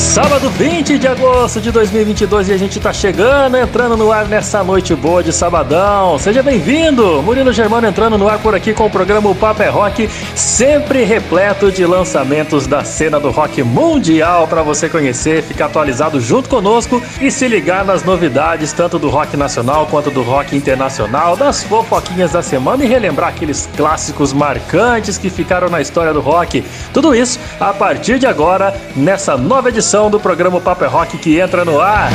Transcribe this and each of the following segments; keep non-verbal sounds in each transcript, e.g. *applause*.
Sábado 20 de agosto de 2022 e a gente tá chegando, entrando no ar nessa noite boa de sabadão. Seja bem-vindo! Murilo Germano entrando no ar por aqui com o programa o Papo é Rock, sempre repleto de lançamentos da cena do rock mundial para você conhecer, ficar atualizado junto conosco e se ligar nas novidades tanto do rock nacional quanto do rock internacional, das fofoquinhas da semana e relembrar aqueles clássicos marcantes que ficaram na história do rock. Tudo isso a partir de agora nessa nova edição edição do programa Paper Rock que entra no ar.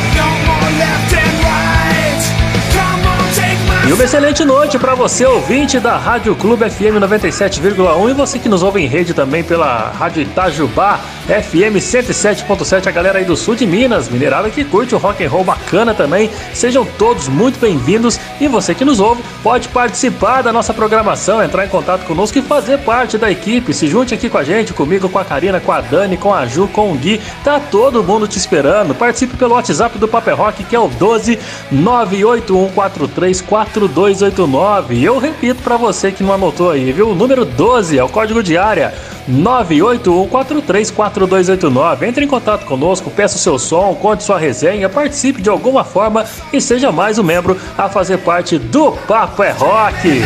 E uma excelente noite para você, ouvinte da Rádio Clube FM 97,1 e você que nos ouve em rede também pela Rádio Itajubá FM 107.7, a galera aí do sul de Minas, minerada que curte o rock and roll bacana também. Sejam todos muito bem-vindos e você que nos ouve pode participar da nossa programação, entrar em contato conosco e fazer parte da equipe. Se junte aqui com a gente, comigo, com a Karina, com a Dani, com a Ju, com o Gui. Tá todo mundo te esperando. Participe pelo WhatsApp do Paper Rock que é o 12 98143 4289. Eu repito para você que não anotou aí, viu? O número 12 é o código de área 981434289. Entre em contato conosco, peça o seu som, conte sua resenha, participe de alguma forma e seja mais um membro a fazer parte do Papo é Rock.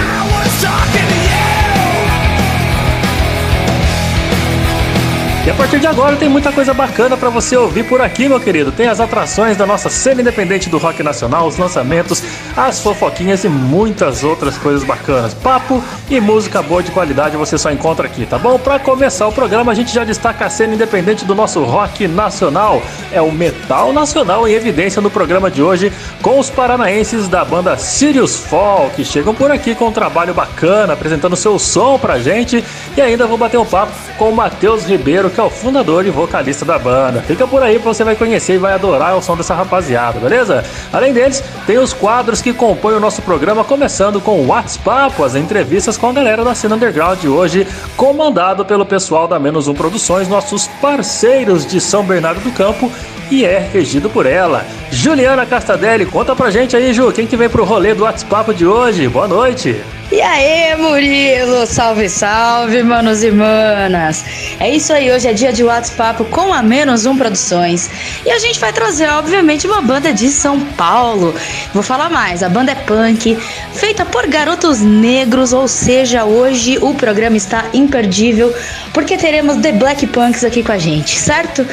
E a partir de agora tem muita coisa bacana para você ouvir por aqui, meu querido. Tem as atrações da nossa cena independente do rock nacional, os lançamentos, as fofoquinhas e muitas outras coisas bacanas. Papo e música boa de qualidade você só encontra aqui, tá bom? Para começar o programa, a gente já destaca a cena independente do nosso rock nacional. É o metal nacional em evidência no programa de hoje, com os paranaenses da banda Sirius Fall, que chegam por aqui com um trabalho bacana, apresentando seu som pra gente. E ainda vou bater um papo com o Matheus Ribeiro que é o fundador e vocalista da banda. Fica por aí que você vai conhecer e vai adorar o som dessa rapaziada, beleza? Além deles, tem os quadros que compõem o nosso programa, começando com o WhatsApp, as entrevistas com a galera da cena underground de hoje, comandado pelo pessoal da Menos Um Produções, nossos parceiros de São Bernardo do Campo, e é regido por ela. Juliana Castadelli, conta pra gente aí, Ju, quem que vem pro rolê do WhatsApp de hoje? Boa noite! E aí, Murilo? Salve, salve, manos e manas! É isso aí, hoje é dia de WhatsApp com a Menos Um Produções. E a gente vai trazer, obviamente, uma banda de São Paulo. Vou falar mais, a banda é punk, feita por garotos negros, ou seja, hoje o programa está imperdível, porque teremos The Black Punks aqui com a gente, certo?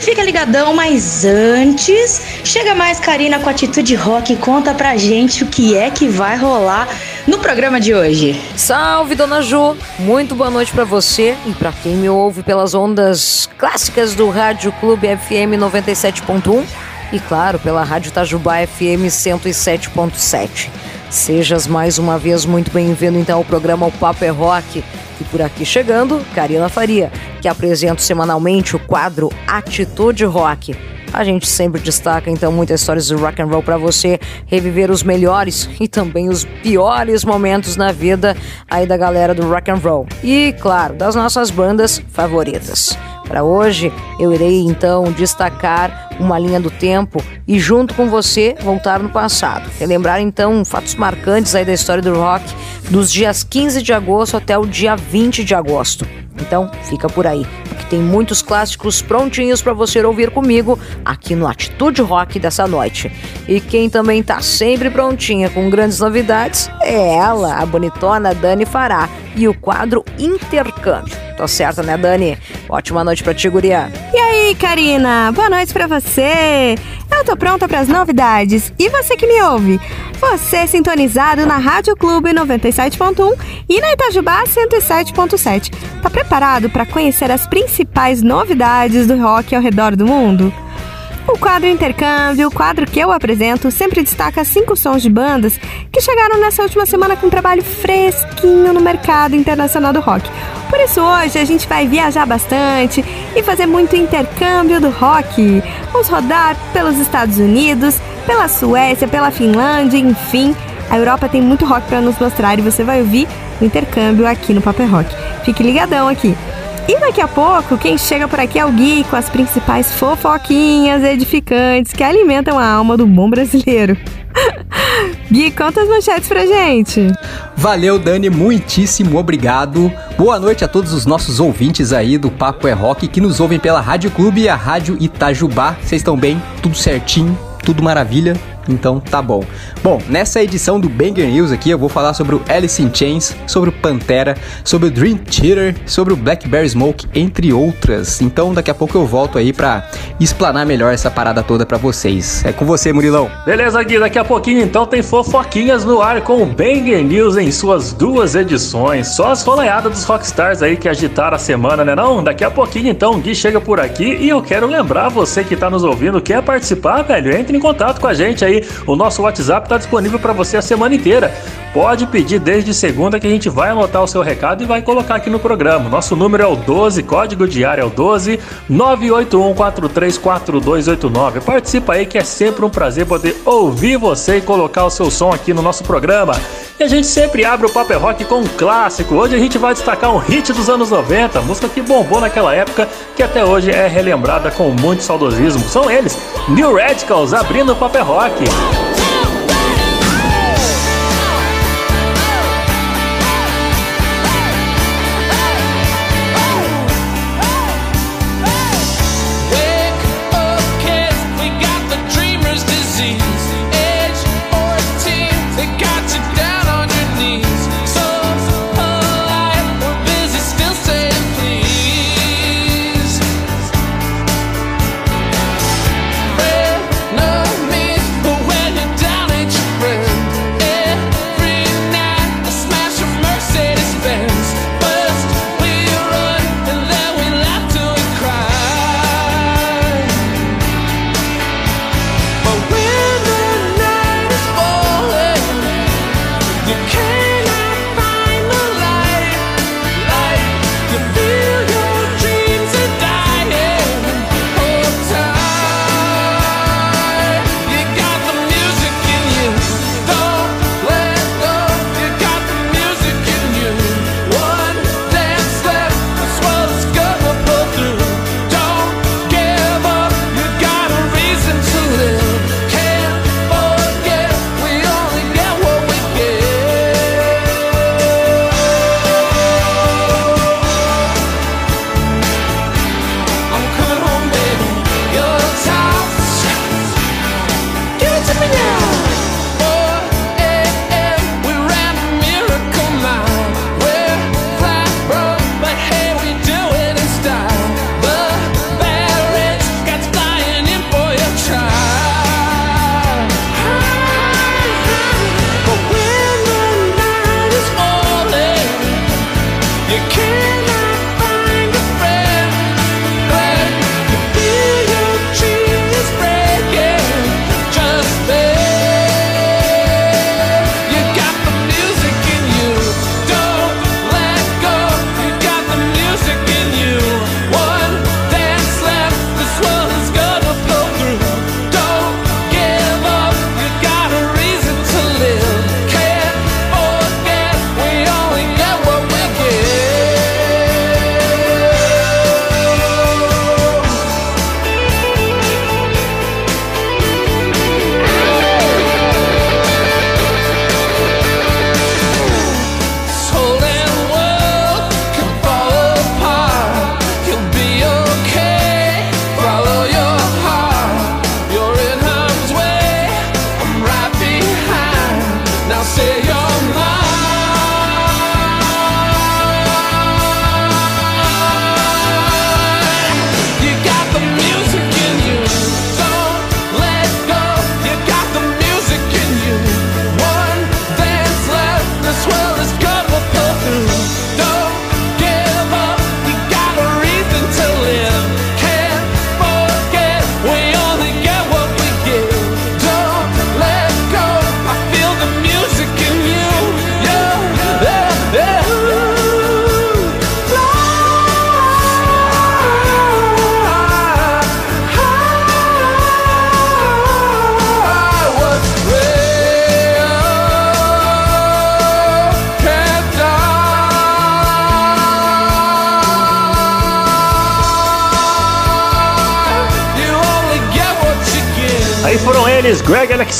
Fica ligadão, mas antes, chega mais Karina com atitude rock e conta pra gente o que é que vai rolar no programa de hoje. Salve, dona Ju! Muito boa noite para você e para quem me ouve pelas ondas clássicas do Rádio Clube FM 97.1 e, claro, pela Rádio Tajubá FM 107.7. Sejas mais uma vez muito bem-vindo então ao programa O Papo é Rock e por aqui chegando, Karina Faria, que apresenta semanalmente o quadro Atitude Rock. A gente sempre destaca então muitas histórias de rock and roll para você reviver os melhores e também os piores momentos na vida aí da galera do rock and roll. E claro, das nossas bandas favoritas. Para hoje, eu irei então destacar uma linha do tempo e junto com você voltar no passado. Relembrar então fatos marcantes aí da história do rock dos dias 15 de agosto até o dia 20 de agosto. Então, fica por aí, porque tem muitos clássicos prontinhos para você ouvir comigo aqui no Atitude Rock dessa noite. E quem também tá sempre prontinha com grandes novidades é ela, a bonitona Dani Fará, e o quadro Intercâmbio. Tô certa, né, Dani? Ótima noite pra ti, guria. E aí, Karina? Boa noite pra você. Eu tô pronta para as novidades. E você que me ouve? Você sintonizado na Rádio Clube 97.1 e na Itajubá 107.7. Tá preparado para conhecer as principais novidades do rock ao redor do mundo? O quadro Intercâmbio, o quadro que eu apresento, sempre destaca cinco sons de bandas que chegaram nessa última semana com um trabalho fresquinho no mercado internacional do rock. Por isso hoje a gente vai viajar bastante e fazer muito intercâmbio do rock. Vamos rodar pelos Estados Unidos, pela Suécia, pela Finlândia, enfim. A Europa tem muito rock para nos mostrar e você vai ouvir o intercâmbio aqui no Paper Rock. Fique ligadão aqui. E daqui a pouco, quem chega por aqui é o Gui com as principais fofoquinhas edificantes que alimentam a alma do bom brasileiro. *laughs* Gui, conta as manchetes pra gente. Valeu, Dani, muitíssimo obrigado. Boa noite a todos os nossos ouvintes aí do Papo é Rock que nos ouvem pela Rádio Clube e a Rádio Itajubá. Vocês estão bem? Tudo certinho? Tudo maravilha? Então tá bom. Bom, nessa edição do Banger News aqui eu vou falar sobre o Alice in Chains, sobre o Pantera, sobre o Dream Theater, sobre o Black Bear Smoke, entre outras. Então daqui a pouco eu volto aí pra explanar melhor essa parada toda pra vocês. É com você, Murilão. Beleza, Gui, daqui a pouquinho então tem fofoquinhas no ar com o Banger News em suas duas edições. Só as folheadas dos rockstars aí que agitaram a semana, né não? Daqui a pouquinho então o Gui chega por aqui e eu quero lembrar você que tá nos ouvindo, quer participar, velho, entre em contato com a gente aí o nosso WhatsApp está disponível para você a semana inteira. Pode pedir desde segunda que a gente vai anotar o seu recado e vai colocar aqui no programa. Nosso número é o 12, código diário é o 12 981434289. Participa aí que é sempre um prazer poder ouvir você e colocar o seu som aqui no nosso programa. E a gente sempre abre o Paper Rock com um clássico. Hoje a gente vai destacar um hit dos anos 90, música que bombou naquela época, que até hoje é relembrada com muito saudosismo. São eles, New Radicals, abrindo o Paper Rock.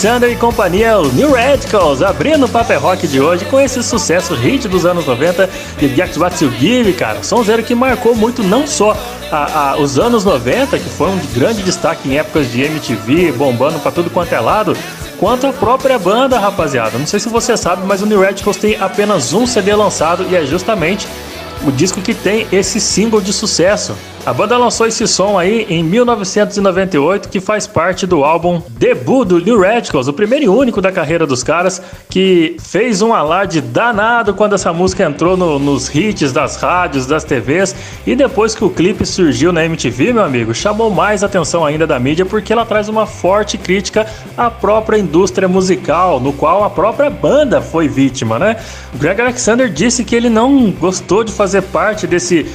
Alexander e companhia, o New Radicals, abrindo o Paper Rock de hoje com esse sucesso hit dos anos 90 de Get What You Give, cara. Sonzeiro que marcou muito não só a, a, os anos 90, que foram de grande destaque em épocas de MTV, bombando para tudo quanto é lado, quanto a própria banda, rapaziada. Não sei se você sabe, mas o New Radicals tem apenas um CD lançado e é justamente o disco que tem esse single de sucesso. A banda lançou esse som aí em 1998, que faz parte do álbum debut do New Radicals, o primeiro e único da carreira dos caras, que fez um alarde danado quando essa música entrou no, nos hits das rádios, das TVs, e depois que o clipe surgiu na MTV, meu amigo, chamou mais atenção ainda da mídia porque ela traz uma forte crítica à própria indústria musical, no qual a própria banda foi vítima, né? Greg Alexander disse que ele não gostou de fazer parte desse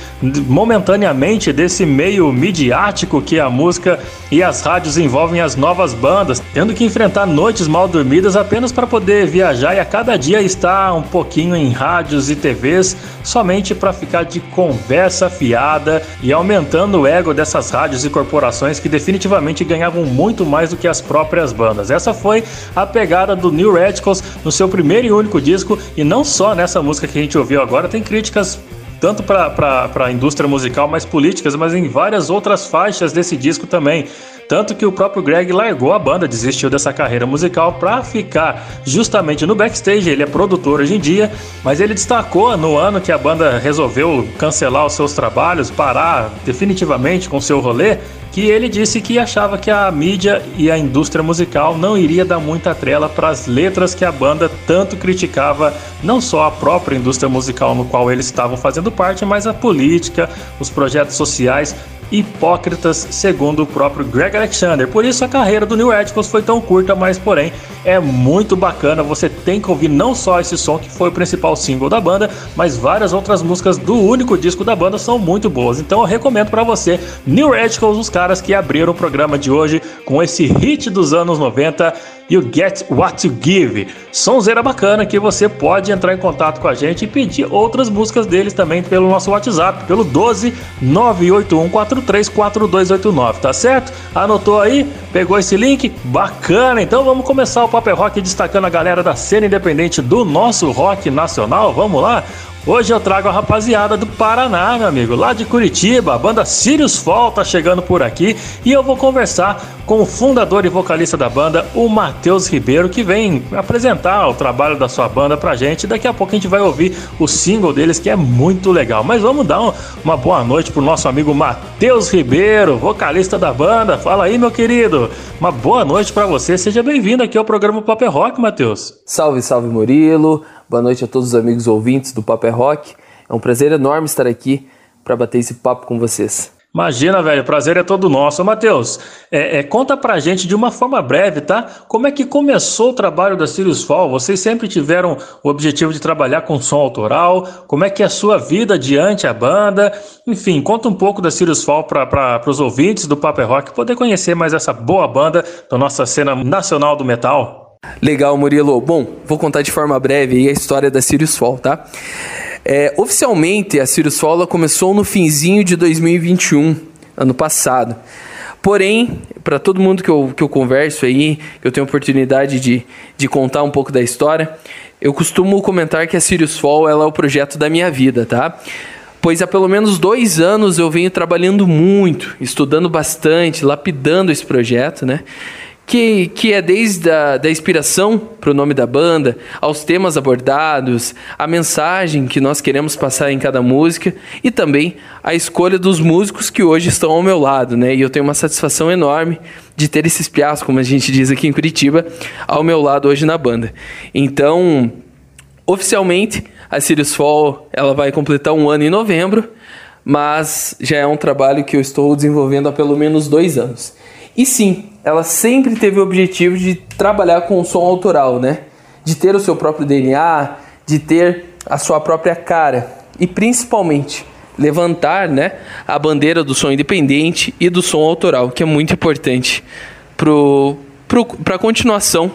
momentaneamente desse meio midiático que a música e as rádios envolvem as novas bandas, tendo que enfrentar noites mal dormidas apenas para poder viajar e a cada dia estar um pouquinho em rádios e TVs somente para ficar de conversa fiada e aumentando o ego dessas rádios e corporações que definitivamente ganhavam muito mais do que as próprias bandas. Essa foi a pegada do New Radicals no seu primeiro e único disco e não só nessa música que a gente ouviu agora, tem críticas tanto para a indústria musical, mas políticas, mas em várias outras faixas desse disco também. Tanto que o próprio Greg largou a banda, desistiu dessa carreira musical para ficar justamente no backstage. Ele é produtor hoje em dia, mas ele destacou no ano que a banda resolveu cancelar os seus trabalhos, parar definitivamente com seu rolê, que ele disse que achava que a mídia e a indústria musical não iria dar muita trela para as letras que a banda tanto criticava, não só a própria indústria musical no qual eles estavam fazendo parte, mas a política, os projetos sociais hipócritas, segundo o próprio Greg Alexander. Por isso a carreira do New Radicals foi tão curta, mas porém é muito bacana. Você tem que ouvir não só esse som que foi o principal single da banda, mas várias outras músicas do único disco da banda são muito boas. Então eu recomendo para você New Radicals, os caras que abriram o programa de hoje com esse hit dos anos 90 You Get What You Give. Sonzeira bacana que você pode entrar em contato com a gente e pedir outras músicas deles também pelo nosso WhatsApp, pelo 12 981434289, tá certo? Anotou aí? Pegou esse link? Bacana! Então vamos começar o Paper Rock destacando a galera da cena independente do nosso rock nacional. Vamos lá? Hoje eu trago a rapaziada do Paraná, meu amigo, lá de Curitiba. A banda Sirius Fall tá chegando por aqui e eu vou conversar com o fundador e vocalista da banda, o Matheus Ribeiro, que vem apresentar o trabalho da sua banda pra gente. Daqui a pouco a gente vai ouvir o single deles, que é muito legal. Mas vamos dar uma boa noite pro nosso amigo Matheus Ribeiro, vocalista da banda. Fala aí, meu querido. Uma boa noite para você. Seja bem-vindo aqui ao programa Paper Rock, Matheus. Salve, salve, Murilo. Boa noite a todos os amigos ouvintes do Paper Rock. É um prazer enorme estar aqui para bater esse papo com vocês. Imagina, velho, o prazer é todo nosso. Matheus, é, é, conta pra gente de uma forma breve, tá? Como é que começou o trabalho da Sirius Fall? Vocês sempre tiveram o objetivo de trabalhar com som autoral? Como é que é a sua vida diante a banda? Enfim, conta um pouco da Sirius Fall para os ouvintes do Paper Rock poder conhecer mais essa boa banda da nossa cena nacional do metal. Legal, Murilo. Bom, vou contar de forma breve a história da Sirius Fall, tá? É, oficialmente, a Sirius Fall começou no finzinho de 2021, ano passado. Porém, para todo mundo que eu, que eu converso aí, eu tenho oportunidade de, de contar um pouco da história, eu costumo comentar que a Sirius Fall ela é o projeto da minha vida, tá? Pois há pelo menos dois anos eu venho trabalhando muito, estudando bastante, lapidando esse projeto, né? Que, que é desde a da inspiração para o nome da banda, aos temas abordados, a mensagem que nós queremos passar em cada música e também a escolha dos músicos que hoje estão ao meu lado, né? E eu tenho uma satisfação enorme de ter esses piás, como a gente diz aqui em Curitiba, ao meu lado hoje na banda. Então, oficialmente, a Sirius Fall ela vai completar um ano em novembro, mas já é um trabalho que eu estou desenvolvendo há pelo menos dois anos. E sim, ela sempre teve o objetivo de trabalhar com o som autoral, né? De ter o seu próprio DNA, de ter a sua própria cara e principalmente levantar, né, a bandeira do som independente e do som autoral, que é muito importante para a continuação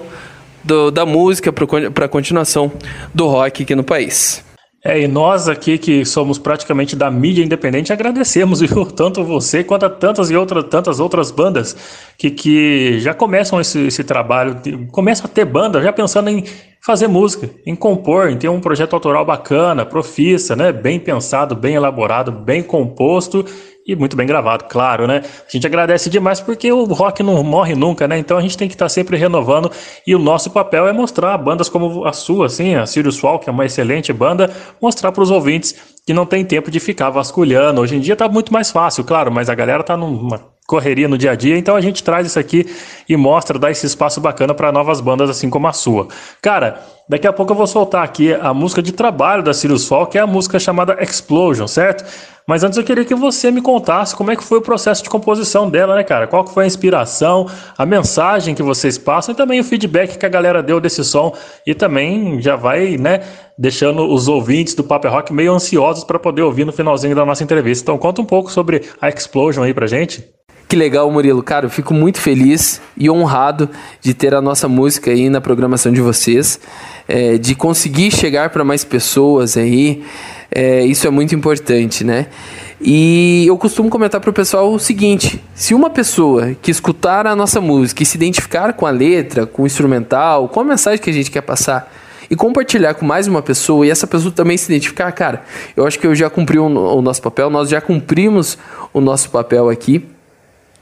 do, da música, para a continuação do rock aqui no país. É, e nós aqui que somos praticamente da mídia independente agradecemos, *laughs* viu? Tanto você quanto a tantas e outras, tantas outras bandas que, que já começam esse, esse trabalho, começam a ter banda já pensando em fazer música, em compor, em ter um projeto autoral bacana, profissa, né? Bem pensado, bem elaborado, bem composto e muito bem gravado, claro, né? A gente agradece demais porque o rock não morre nunca, né? Então a gente tem que estar sempre renovando e o nosso papel é mostrar bandas como a sua, assim, a Sirius Fall, que é uma excelente banda, mostrar para os ouvintes que não tem tempo de ficar vasculhando. Hoje em dia tá muito mais fácil, claro, mas a galera tá numa correria no dia a dia, então a gente traz isso aqui e mostra, dá esse espaço bacana para novas bandas assim como a sua. Cara, daqui a pouco eu vou soltar aqui a música de trabalho da Sirius Fall, que é a música chamada Explosion, certo? Mas antes eu queria que você me contasse como é que foi o processo de composição dela, né, cara? Qual que foi a inspiração, a mensagem que vocês passam e também o feedback que a galera deu desse som e também já vai, né, deixando os ouvintes do Paper Rock meio ansiosos para poder ouvir no finalzinho da nossa entrevista. Então conta um pouco sobre a Explosion aí pra gente. Que legal, Murilo. Cara, eu fico muito feliz e honrado de ter a nossa música aí na programação de vocês, é, de conseguir chegar para mais pessoas aí. É, isso é muito importante, né? E eu costumo comentar para o pessoal o seguinte: se uma pessoa que escutar a nossa música e se identificar com a letra, com o instrumental, com a mensagem que a gente quer passar, e compartilhar com mais uma pessoa e essa pessoa também se identificar, cara, eu acho que eu já cumpri o, o nosso papel, nós já cumprimos o nosso papel aqui.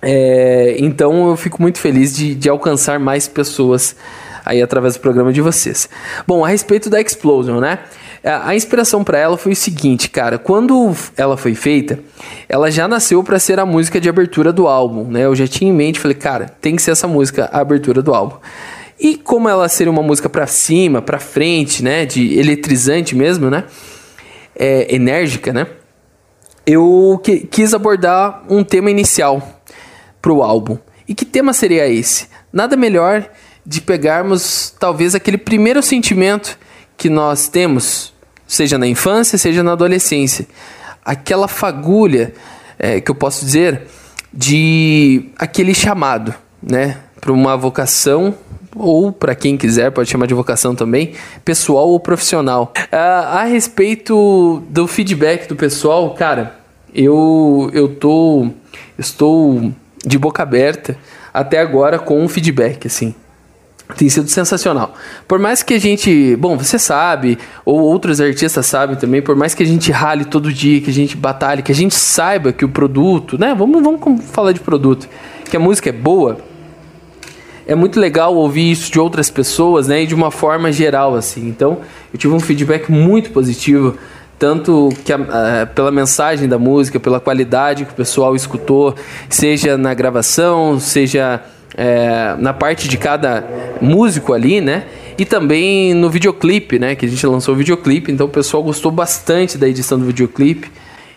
É, então eu fico muito feliz de, de, alcançar mais pessoas aí através do programa de vocês. Bom, a respeito da Explosion, né? A inspiração para ela foi o seguinte, cara. Quando ela foi feita, ela já nasceu para ser a música de abertura do álbum, né? Eu já tinha em mente, falei, cara, tem que ser essa música a abertura do álbum. E como ela seria uma música para cima, para frente, né? De eletrizante mesmo, né? É, enérgica, né? Eu que, quis abordar um tema inicial para o álbum. E que tema seria esse? Nada melhor de pegarmos talvez aquele primeiro sentimento que nós temos, seja na infância, seja na adolescência. Aquela fagulha, é, que eu posso dizer, de aquele chamado, né? Para uma vocação, ou para quem quiser, pode chamar de vocação também, pessoal ou profissional. Ah, a respeito do feedback do pessoal, cara, eu, eu tô, estou de boca aberta até agora com um feedback, assim. Tem sido sensacional. Por mais que a gente, bom, você sabe, ou outros artistas sabem também, por mais que a gente rale todo dia, que a gente batalhe, que a gente saiba que o produto, né? Vamos, vamos falar de produto, que a música é boa. É muito legal ouvir isso de outras pessoas, né? E de uma forma geral, assim. Então, eu tive um feedback muito positivo tanto que a, a, pela mensagem da música, pela qualidade que o pessoal escutou, seja na gravação, seja é, na parte de cada músico ali, né? E também no videoclipe, né? Que a gente lançou o videoclipe, então o pessoal gostou bastante da edição do videoclipe.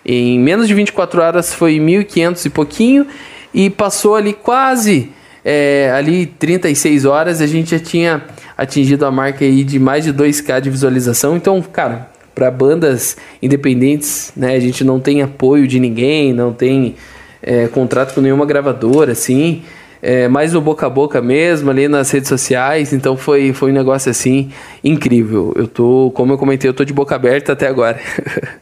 Em menos de 24 horas foi 1.500 e pouquinho e passou ali quase é, ali 36 horas a gente já tinha atingido a marca aí de mais de 2k de visualização. Então, cara, para bandas independentes, né? A gente não tem apoio de ninguém, não tem é, contrato com nenhuma gravadora, assim. É, mais no boca a boca mesmo, ali nas redes sociais. Então foi, foi um negócio assim incrível. Eu tô, como eu comentei, eu tô de boca aberta até agora.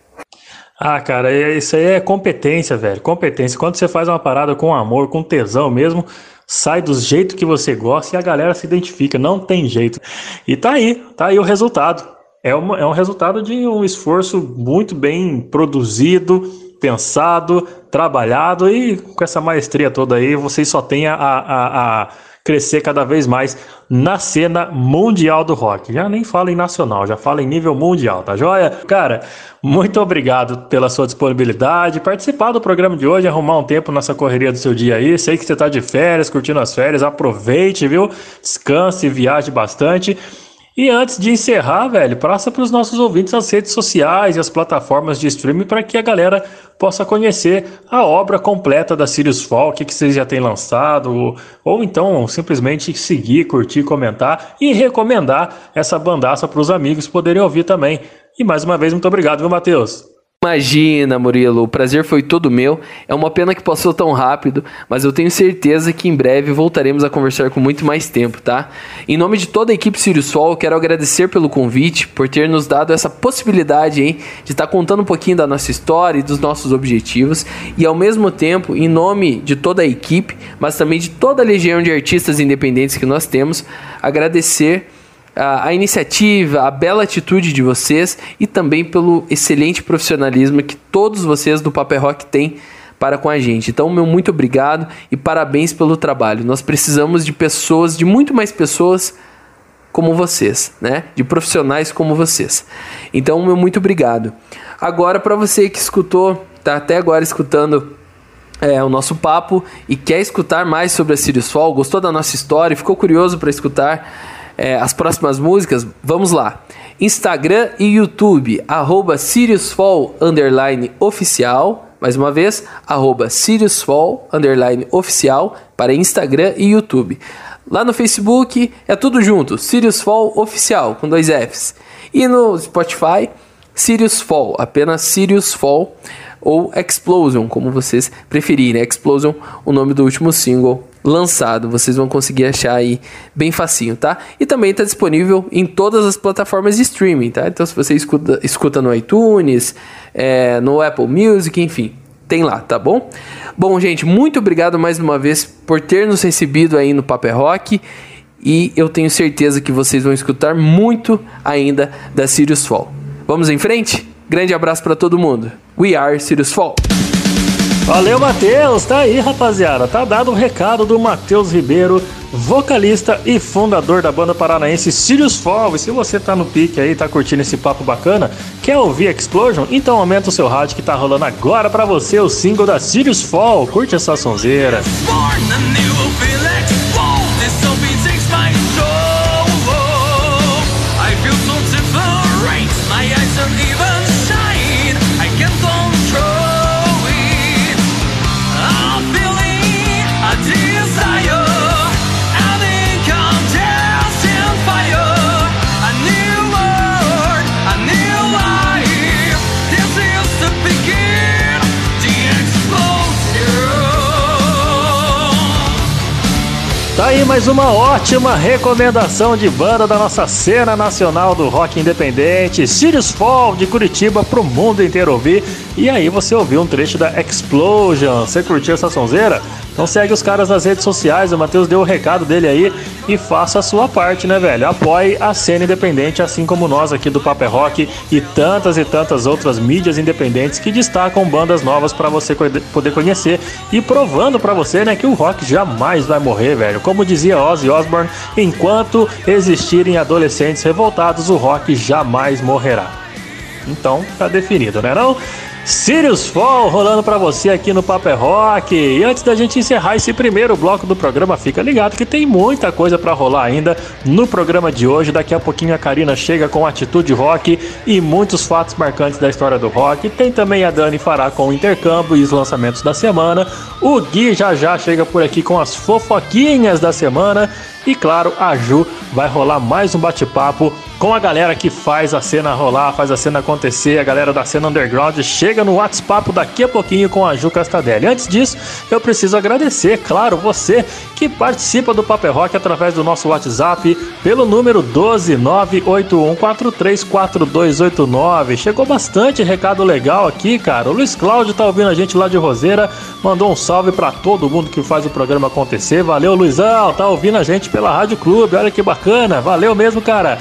*laughs* ah, cara, é, isso aí é competência, velho. Competência. Quando você faz uma parada com amor, com tesão mesmo, sai do jeito que você gosta e a galera se identifica. Não tem jeito. E tá aí, tá aí o resultado é, uma, é um resultado de um esforço muito bem produzido, pensado, trabalhado e com essa maestria toda aí, vocês só têm a, a, a crescer cada vez mais na cena mundial do rock. Já nem fala em nacional, já fala em nível mundial, tá joia? Cara, muito obrigado pela sua disponibilidade, participar do programa de hoje, arrumar um tempo nessa correria do seu dia aí. Sei que você tá de férias, curtindo as férias, aproveite, viu? Descanse, viaje bastante. E antes de encerrar, velho, passa para os nossos ouvintes as redes sociais e as plataformas de streaming para que a galera possa conhecer a obra completa da Sirius Fall, o que, que vocês já têm lançado, ou, ou então simplesmente seguir, curtir, comentar e recomendar essa bandaça para os amigos poderem ouvir também. E mais uma vez, muito obrigado, viu, Matheus? Imagina, Murilo, o prazer foi todo meu. É uma pena que passou tão rápido, mas eu tenho certeza que em breve voltaremos a conversar com muito mais tempo, tá? Em nome de toda a equipe Sirius Sol, quero agradecer pelo convite, por ter nos dado essa possibilidade hein, de estar contando um pouquinho da nossa história e dos nossos objetivos, e ao mesmo tempo, em nome de toda a equipe, mas também de toda a legião de artistas independentes que nós temos, agradecer a, a, iniciativa, a bela atitude de vocês e também pelo excelente profissionalismo que todos vocês do Paper Rock têm para com a gente. Então, meu muito obrigado e parabéns pelo trabalho. Nós precisamos de pessoas, de muito mais pessoas como vocês, né? De profissionais como vocês. Então, meu muito obrigado. Agora, para você que escutou, tá até agora escutando é, o nosso papo e quer escutar mais sobre a Sirius Fall, gostou da nossa história, ficou curioso para escutar é, as próximas músicas, vamos lá. Instagram e YouTube, arroba SiriusFall, underline oficial. Mais uma vez, arroba SiriusFall, underline oficial, para Instagram e YouTube. Lá no Facebook é tudo junto, Sirius Fall Oficial, com dois Fs. E no Spotify, Sirius Fall, apenas Sirius Fall ou Explosion, como vocês preferirem. Explosion, o nome do último single lançado. Vocês vão conseguir achar aí bem facinho, tá? E também está disponível em todas as plataformas de streaming, tá? Então se você escuta, escuta no iTunes, é, no Apple Music, enfim, tem lá, tá bom? Bom, gente, muito obrigado mais uma vez por ter nos recebido aí no Paper Rock. E eu tenho certeza que vocês vão escutar muito ainda da Sirius Fall. Vamos em frente? Grande abraço para todo mundo. We are Sirius Fall. Valeu, Matheus! Tá aí, rapaziada. Tá dado o recado do Matheus Ribeiro, vocalista e fundador da banda paranaense Sirius Fall. E se você tá no pique aí, tá curtindo esse papo bacana, quer ouvir Explosion? Então aumenta o seu rádio que tá rolando agora para você o single da Sirius Fall. Curte essa sonzeira. Tá mais uma ótima recomendação de banda da nossa cena nacional do rock independente, Sirius Fall de Curitiba pro mundo inteiro ouvir. E aí você ouviu um trecho da Explosion. Você curtiu essa sonzeira? Então segue os caras nas redes sociais, o Matheus deu o recado dele aí e faça a sua parte, né, velho? Apoie a cena independente, assim como nós aqui do Paper Rock e tantas e tantas outras mídias independentes que destacam bandas novas para você poder conhecer e provando para você, né, que o rock jamais vai morrer, velho. Como dizia Ozzy Osbourne, enquanto existirem adolescentes revoltados, o rock jamais morrerá. Então, tá definido, né não? Sirius Fall rolando para você aqui no Paper Rock. E antes da gente encerrar esse primeiro bloco do programa, fica ligado que tem muita coisa para rolar ainda no programa de hoje. Daqui a pouquinho a Karina chega com Atitude Rock e muitos fatos marcantes da história do rock. Tem também a Dani Fará com o intercâmbio e os lançamentos da semana. O Gui já já chega por aqui com as fofoquinhas da semana. E claro, a Ju vai rolar mais um bate-papo com a galera que faz a cena rolar, faz a cena acontecer, a galera da cena underground chega no WhatsApp daqui a pouquinho com a Ju Castadelli. Antes disso, eu preciso agradecer, claro, você que participa do Paper Rock através do nosso WhatsApp pelo número 12981434289. Chegou bastante recado legal aqui, cara. O Luiz Cláudio tá ouvindo a gente lá de Roseira, mandou um salve para todo mundo que faz o programa acontecer. Valeu, Luizão, tá ouvindo a gente pela Rádio Clube. Olha que bacana. Valeu mesmo, cara.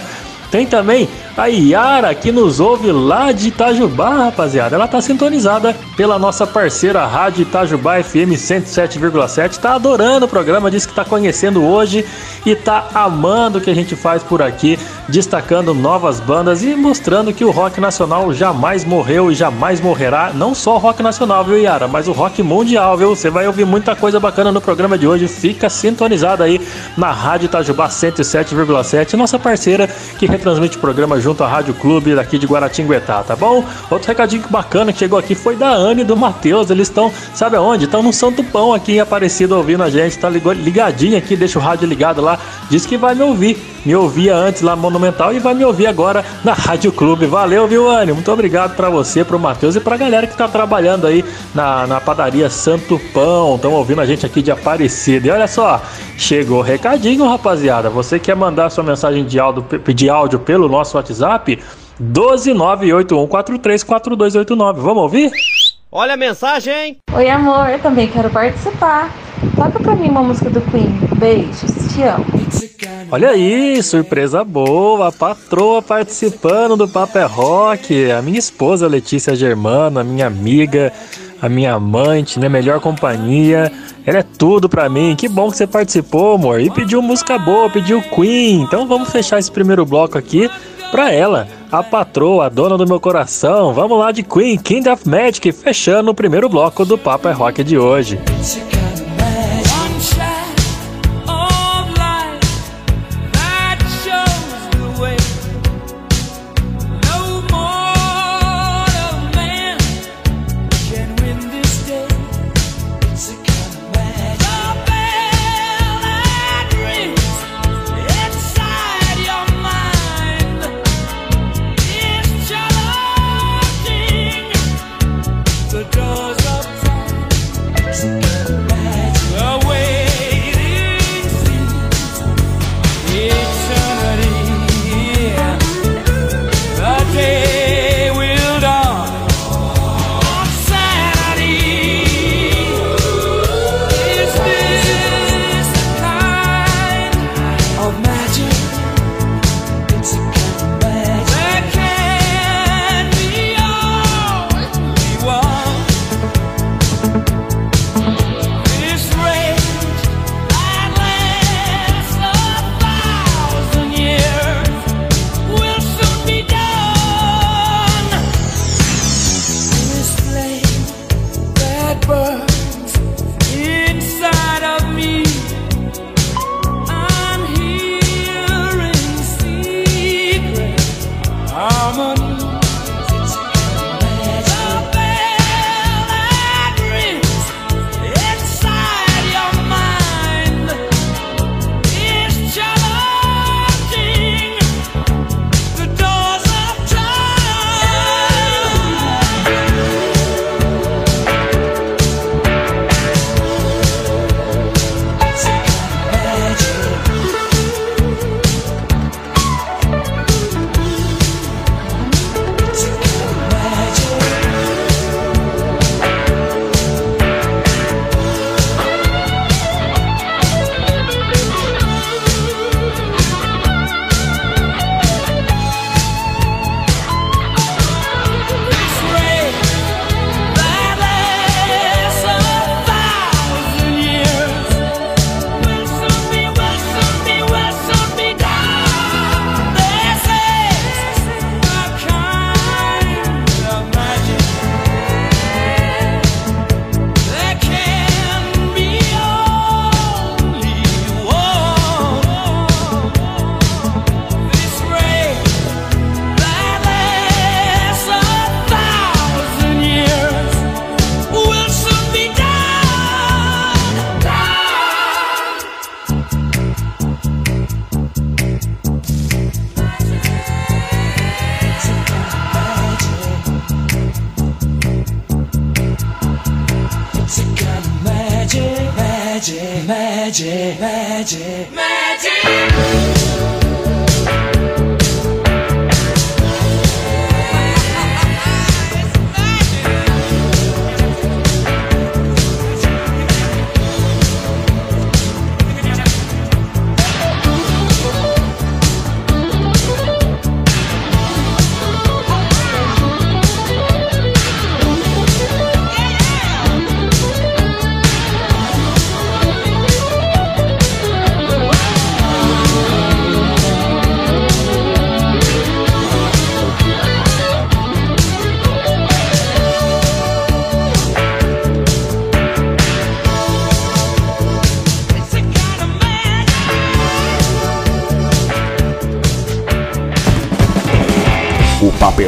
Tem também a Yara que nos ouve lá de Itajubá, rapaziada. Ela tá sintonizada pela nossa parceira Rádio Itajubá FM 107,7. Tá adorando o programa, disse que tá conhecendo hoje e tá amando o que a gente faz por aqui, destacando novas bandas e mostrando que o rock nacional jamais morreu e jamais morrerá. Não só o rock nacional, viu, Yara, mas o rock mundial, viu? Você vai ouvir muita coisa bacana no programa de hoje. Fica sintonizado aí na Rádio Itajubá 107,7, nossa parceira que retransmite o programa junto à Rádio Clube daqui de Guaratinguetá, tá bom? Outro recadinho bacana que chegou aqui foi da Anne e do Matheus. Eles estão, sabe aonde? Estão no Santo Pão aqui em Aparecido ouvindo a gente. Tá ligadinho aqui, deixa o rádio ligado lá. Diz que vai me ouvir. Me ouvia antes lá no Monumental e vai me ouvir agora na Rádio Clube. Valeu, viu, Anny? Muito obrigado para você, pro Matheus e pra galera que tá trabalhando aí na, na padaria Santo Pão. Estão ouvindo a gente aqui de Aparecida. E olha só, chegou o recadinho, rapaziada. Você quer mandar sua mensagem de áudio, de áudio pelo nosso WhatsApp? 12981434289. Vamos ouvir? Olha a mensagem? Oi, amor, eu também quero participar. Toca pra mim uma música do Queen. Beijos, te amo. Olha aí, surpresa boa, a patroa participando do Papo é Rock, a minha esposa Letícia Germano, a minha amiga, a minha amante, né, melhor companhia, ela é tudo pra mim, que bom que você participou, amor, e pediu música boa, pediu Queen, então vamos fechar esse primeiro bloco aqui pra ela, a patroa, a dona do meu coração, vamos lá de Queen, King of Magic, fechando o primeiro bloco do Papo é Rock de hoje. Paper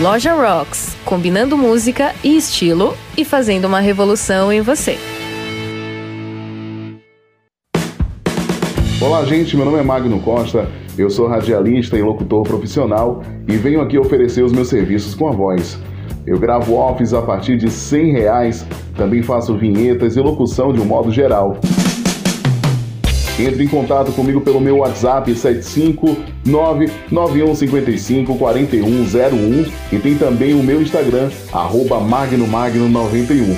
Loja Rocks, combinando música e estilo e fazendo uma revolução em você. Olá, gente. Meu nome é Magno Costa. Eu sou radialista e locutor profissional e venho aqui oferecer os meus serviços com a voz. Eu gravo offs a partir de 100 reais, também faço vinhetas e locução de um modo geral. Entre em contato comigo pelo meu WhatsApp 75991554101 e tem também o meu Instagram, arroba magnomagno91.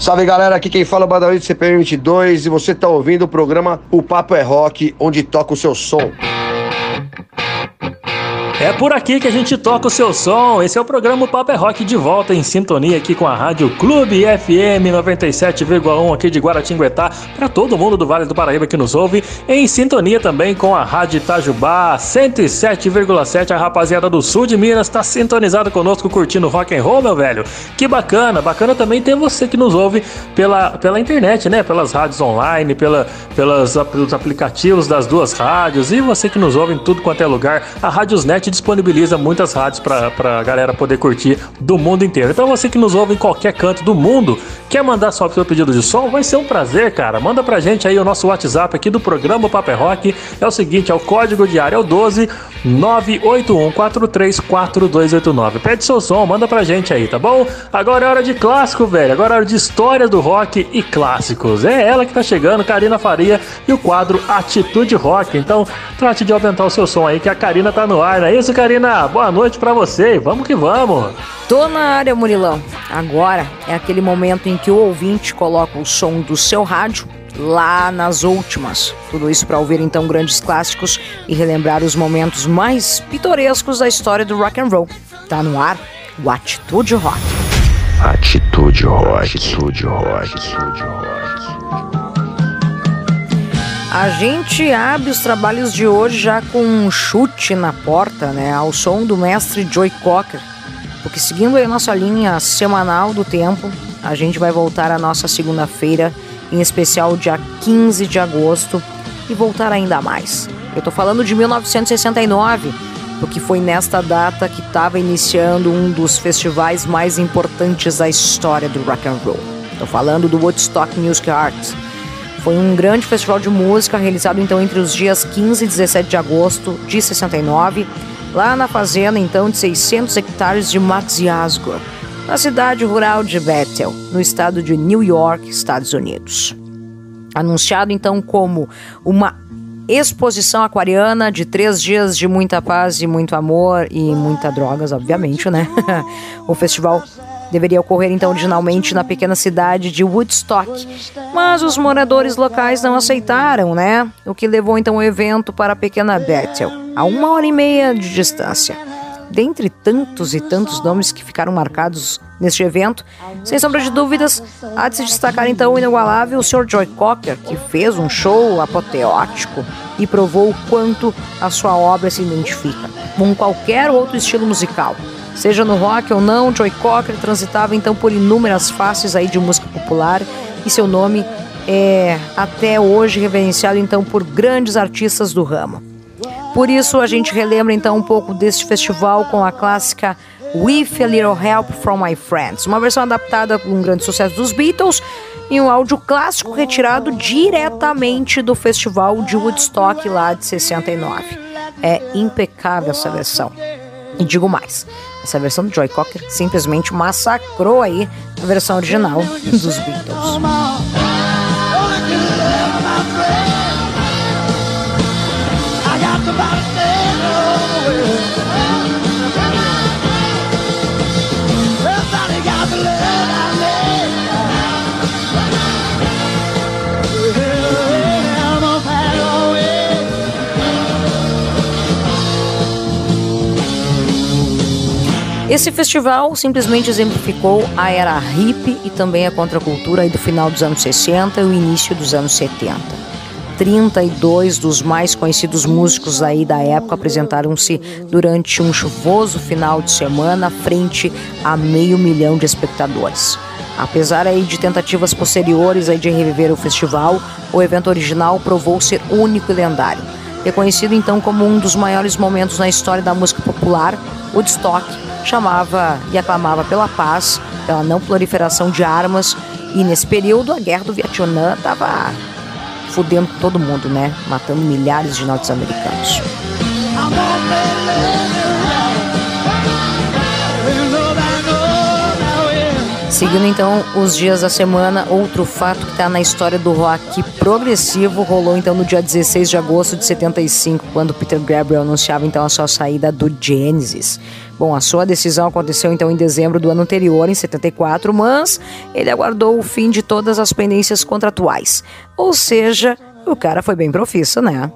Salve galera, aqui quem fala é o Badalito CPM 22 e você está ouvindo o programa O Papo é Rock, onde toca o seu som. É por aqui que a gente toca o seu som. Esse é o programa Papo é Rock de volta em sintonia aqui com a Rádio Clube FM 97,1 aqui de Guaratinguetá para todo mundo do Vale do Paraíba que nos ouve. Em sintonia também com a Rádio Itajubá 107,7. A rapaziada do sul de Minas está sintonizada conosco curtindo rock and roll, meu velho. Que bacana. Bacana também ter você que nos ouve pela, pela internet, né? Pelas rádios online, pela, pelas, pelos aplicativos das duas rádios e você que nos ouve em tudo quanto é lugar. A Rádiosnet disponibiliza muitas rádios para a galera poder curtir do mundo inteiro. Então você que nos ouve em qualquer canto do mundo, quer mandar só seu pedido de som, vai ser um prazer, cara. Manda pra gente aí o nosso WhatsApp aqui do programa Paper Rock. É o seguinte, é o código diário é o 12 981434289. Pede seu som, manda pra gente aí, tá bom? Agora é hora de clássico, velho. Agora é hora de histórias do rock e clássicos. É ela que tá chegando, Karina Faria, e o quadro Atitude Rock. Então, trate de aumentar o seu som aí, que a Karina tá no ar, não é Karina? Boa noite pra você. Vamos que vamos. Tô na área, Murilão. Agora é aquele momento em que o ouvinte coloca o som do seu rádio lá nas últimas. Tudo isso para ouvir então grandes clássicos e relembrar os momentos mais pitorescos da história do rock and roll. Tá no ar o Atitude Rock. Atitude Rock. Atitude Rock. Atitude Rock. A gente abre os trabalhos de hoje já com um chute na porta, né, ao som do mestre Joy Cocker. Porque seguindo a nossa linha semanal do tempo, a gente vai voltar à nossa segunda-feira em especial dia 15 de agosto, e voltar ainda mais. Eu estou falando de 1969, porque foi nesta data que estava iniciando um dos festivais mais importantes da história do rock and roll. Estou falando do Woodstock Music Arts. Foi um grande festival de música realizado então entre os dias 15 e 17 de agosto de 69, lá na fazenda então de 600 hectares de Maxiasgo na cidade rural de Bethel, no estado de New York, Estados Unidos. Anunciado então como uma exposição aquariana de três dias de muita paz e muito amor e muita drogas, obviamente, né? *laughs* o festival deveria ocorrer então originalmente na pequena cidade de Woodstock, mas os moradores locais não aceitaram, né? O que levou então o evento para a pequena Bethel, a uma hora e meia de distância dentre tantos e tantos nomes que ficaram marcados neste evento, sem sombra de dúvidas, há de se destacar então o inigualável Sr. Joy Cocker, que fez um show apoteótico e provou o quanto a sua obra se identifica com qualquer outro estilo musical. Seja no rock ou não, Joy Cocker transitava então por inúmeras faces aí de música popular e seu nome é até hoje reverenciado então por grandes artistas do ramo. Por isso, a gente relembra então um pouco deste festival com a clássica With a Little Help from My Friends, uma versão adaptada com um grande sucesso dos Beatles e um áudio clássico retirado diretamente do festival de Woodstock lá de 69. É impecável essa versão. E digo mais, essa versão do Joy Cocker simplesmente massacrou aí a versão original dos Beatles. Esse festival simplesmente exemplificou a era hippie e também a contracultura do final dos anos 60 e o início dos anos 70. 32 dos mais conhecidos músicos aí da época apresentaram-se durante um chuvoso final de semana frente a meio milhão de espectadores. Apesar aí de tentativas posteriores aí de reviver o festival, o evento original provou ser único e lendário. Reconhecido então como um dos maiores momentos na história da música popular, Woodstock chamava e aclamava pela paz, pela não proliferação de armas, e nesse período a guerra do Vietnã estava fudendo todo mundo, né? Matando milhares de norte-americanos. Seguindo então os dias da semana, outro fato que está na história do rock progressivo rolou então no dia 16 de agosto de 75, quando Peter Gabriel anunciava então a sua saída do Genesis. Bom, a sua decisão aconteceu então em dezembro do ano anterior, em 74, mas ele aguardou o fim de todas as pendências contratuais. Ou seja, o cara foi bem profissa, né?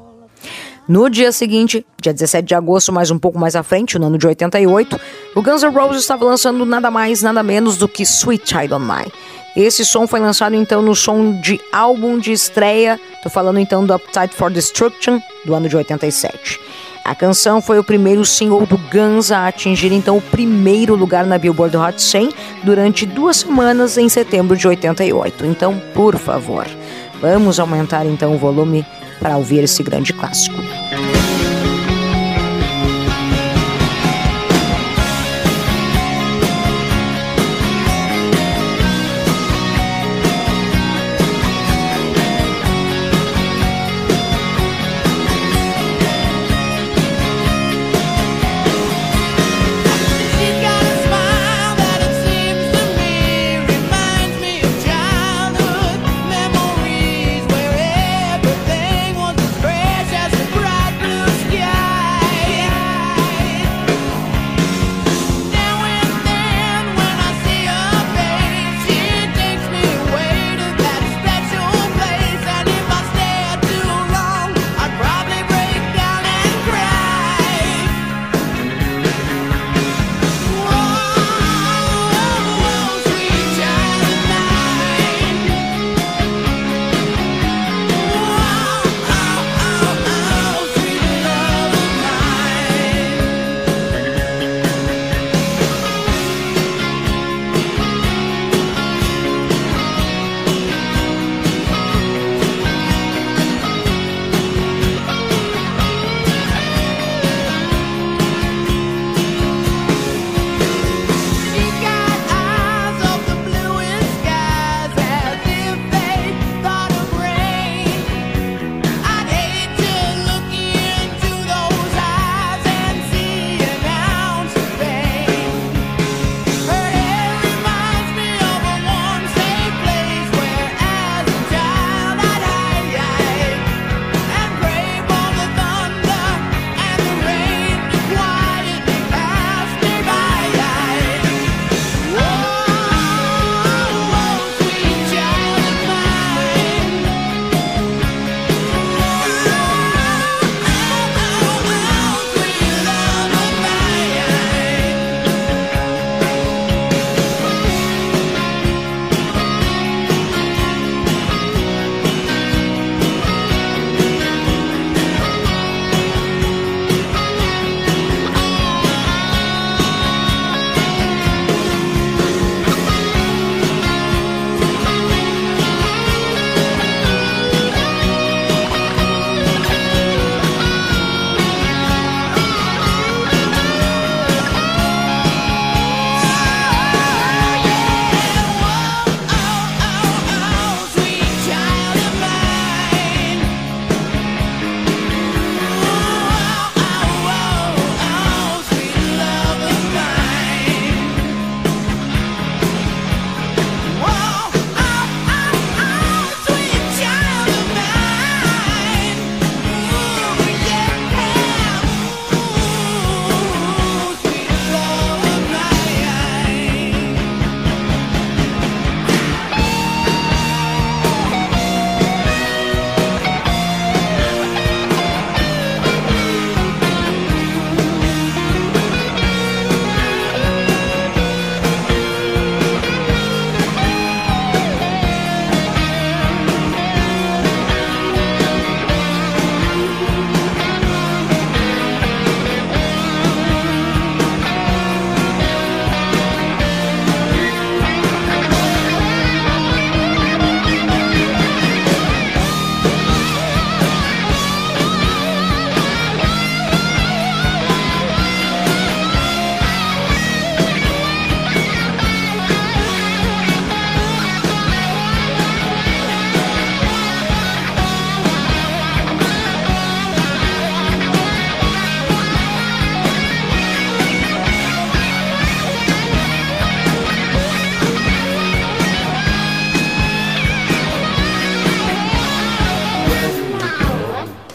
No dia seguinte, dia 17 de agosto, mais um pouco mais à frente, no ano de 88, o Guns N' Roses estava lançando nada mais, nada menos do que Sweet Child on Mine. Esse som foi lançado então no som de álbum de estreia, tô falando então do Appetite for Destruction, do ano de 87. A canção foi o primeiro single do Guns a atingir então o primeiro lugar na Billboard Hot 100 durante duas semanas em setembro de 88. Então, por favor, vamos aumentar então o volume para ouvir esse grande clássico.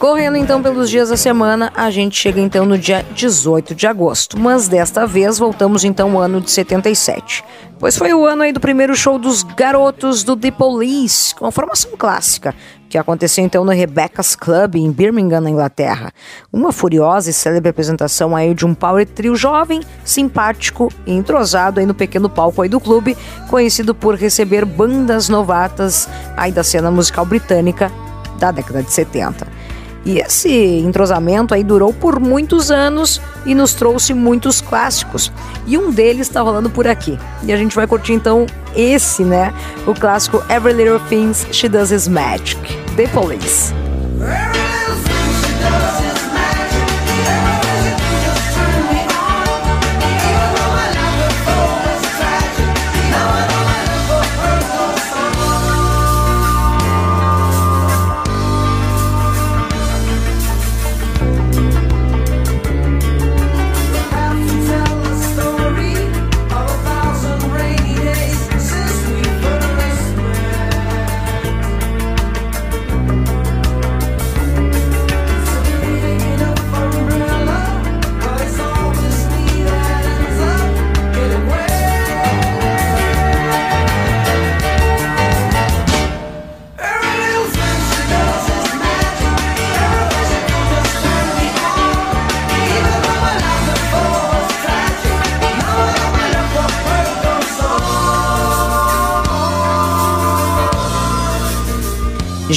Correndo então pelos dias da semana, a gente chega então no dia 18 de agosto, mas desta vez voltamos então ao ano de 77. Pois foi o ano aí do primeiro show dos garotos do The Police, com a formação clássica, que aconteceu então no Rebecca's Club em Birmingham, na Inglaterra. Uma furiosa e célebre apresentação aí de um power trio jovem, simpático e entrosado aí no pequeno palco aí do clube, conhecido por receber bandas novatas aí da cena musical britânica da década de 70. E esse entrosamento aí durou por muitos anos e nos trouxe muitos clássicos. E um deles está rolando por aqui. E a gente vai curtir então esse, né? O clássico Every Little Things She Does Is Magic, The Police.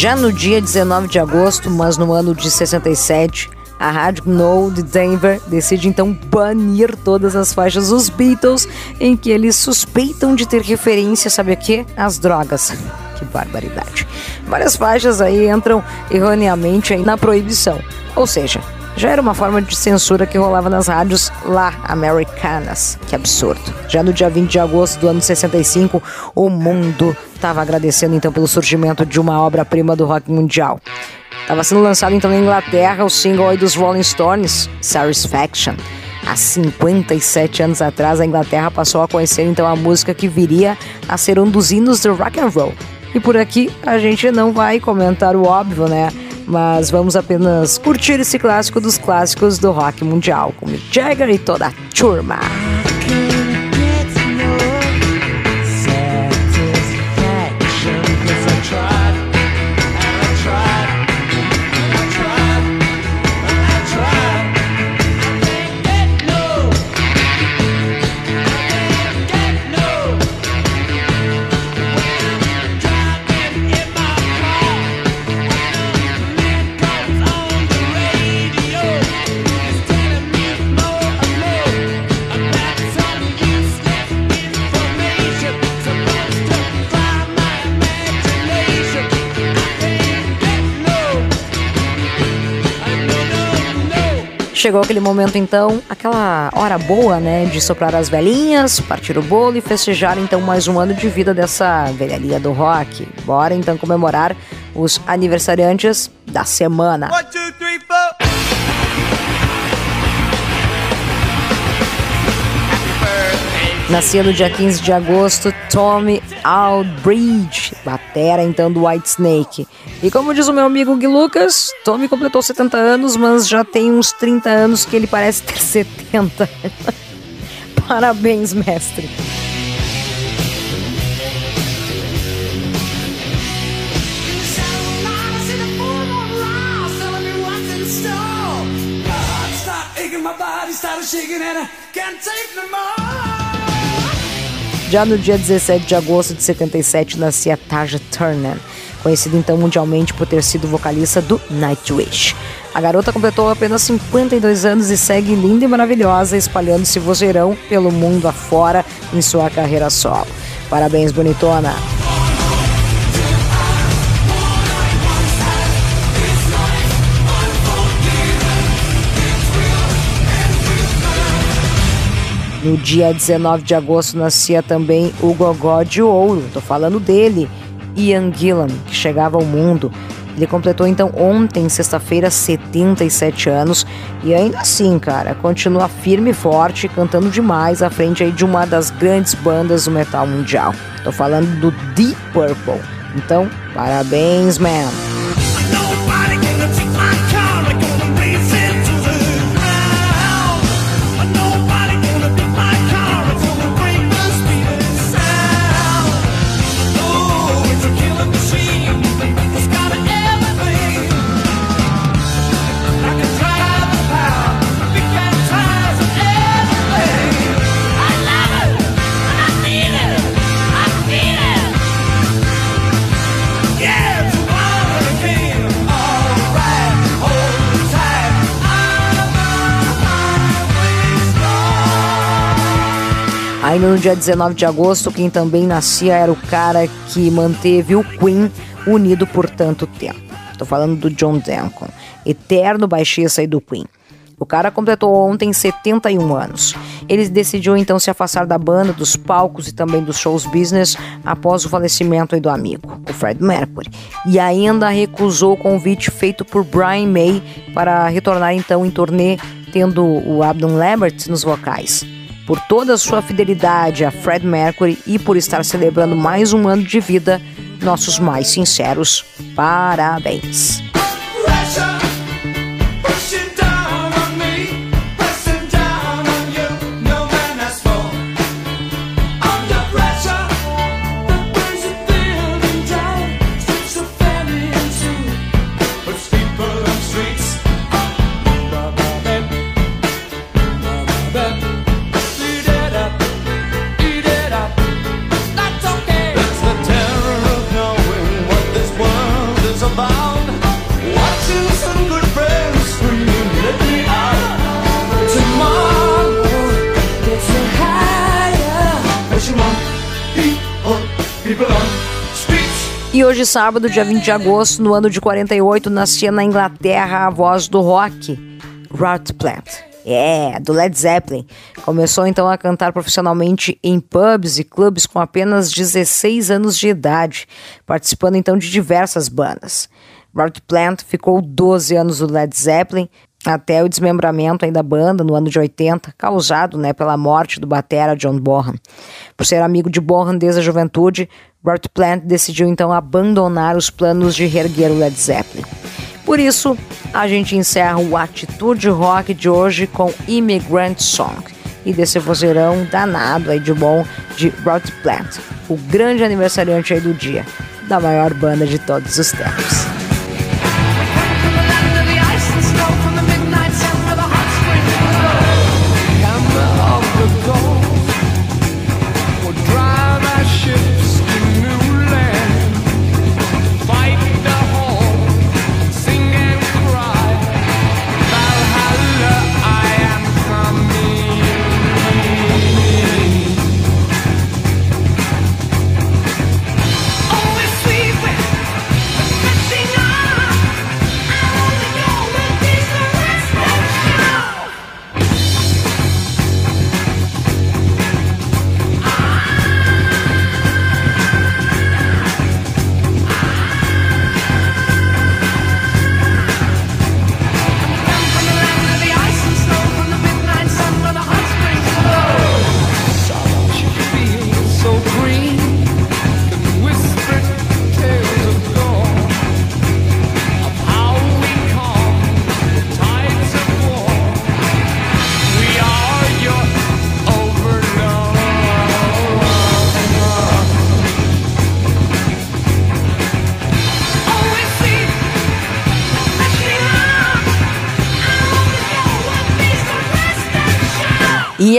Já no dia 19 de agosto, mas no ano de 67, a Rádio Know de Denver decide então banir todas as faixas dos Beatles em que eles suspeitam de ter referência, sabe a quê? As drogas. Que barbaridade. Várias faixas aí entram erroneamente aí na proibição. Ou seja, já era uma forma de censura que rolava nas rádios lá americanas. Que absurdo. Já no dia 20 de agosto do ano 65, o mundo estava agradecendo então pelo surgimento de uma obra-prima do rock mundial. Estava sendo lançado então na Inglaterra o single dos Rolling Stones, Satisfaction. Há 57 anos atrás, a Inglaterra passou a conhecer então a música que viria a ser um dos hinos do rock and roll. E por aqui a gente não vai comentar o óbvio, né? Mas vamos apenas curtir esse clássico dos clássicos do rock mundial, com Mick Jagger e toda a turma. Chegou aquele momento então, aquela hora boa, né, de soprar as velhinhas, partir o bolo e festejar então mais um ano de vida dessa velharia do rock. Bora então comemorar os aniversariantes da semana. One, two, three, Nascia no dia 15 de agosto Tommy Aldridge, batera então do White Snake. E como diz o meu amigo Gui Lucas, Tommy completou 70 anos, mas já tem uns 30 anos que ele parece ter *laughs* 70. Parabéns, mestre. my body started shaking and I can't take no more. Já no dia 17 de agosto de 77 nascia Taja Turner, conhecida então mundialmente por ter sido vocalista do Nightwish. A garota completou apenas 52 anos e segue linda e maravilhosa, espalhando-se vozeirão pelo mundo afora em sua carreira solo. Parabéns, bonitona! No dia 19 de agosto nascia também o Gogó de Ouro, tô falando dele, Ian Gillan, que chegava ao mundo. Ele completou então ontem, sexta-feira, 77 anos e ainda assim, cara, continua firme e forte, cantando demais à frente aí de uma das grandes bandas do metal mundial. Tô falando do Deep Purple. Então, parabéns, man. Ainda no dia 19 de agosto, quem também nascia era o cara que manteve o Queen unido por tanto tempo. Estou falando do John Deacon, eterno baixista do Queen. O cara completou ontem 71 anos. Ele decidiu então se afastar da banda, dos palcos e também dos shows business após o falecimento do amigo, o Fred Mercury. E ainda recusou o convite feito por Brian May para retornar então em turnê, tendo o Abdon Lambert nos vocais. Por toda a sua fidelidade a Fred Mercury e por estar celebrando mais um ano de vida, nossos mais sinceros parabéns. E hoje, sábado, dia 20 de agosto, no ano de 48, nascia na Inglaterra a voz do rock, Rod Plant. É, do Led Zeppelin. Começou então a cantar profissionalmente em pubs e clubes com apenas 16 anos de idade, participando então de diversas bandas. Rod Plant ficou 12 anos do Led Zeppelin, até o desmembramento da banda no ano de 80, causado né, pela morte do batera John Bonham. Por ser amigo de Bonham desde a juventude, Robert Plant decidiu então abandonar os planos de reerguer o Led Zeppelin. Por isso, a gente encerra o Atitude Rock de hoje com Immigrant Song e desse vozeirão danado aí de bom de Robert Plant, o grande aniversariante aí do dia, da maior banda de todos os tempos.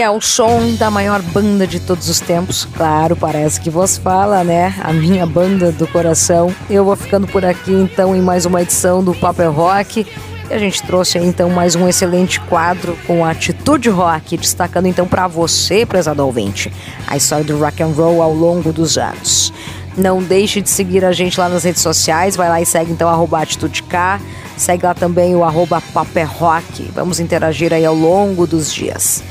É o som da maior banda de todos os tempos. Claro, parece que vos fala, né? A minha banda do coração. Eu vou ficando por aqui então em mais uma edição do Papel Rock. E a gente trouxe aí, então mais um excelente quadro com a Atitude Rock, destacando então para você, prezado ouvinte, a história do rock and roll ao longo dos anos. Não deixe de seguir a gente lá nas redes sociais, vai lá e segue então arroba Atitude K, segue lá também o arroba Rock. Vamos interagir aí ao longo dos dias.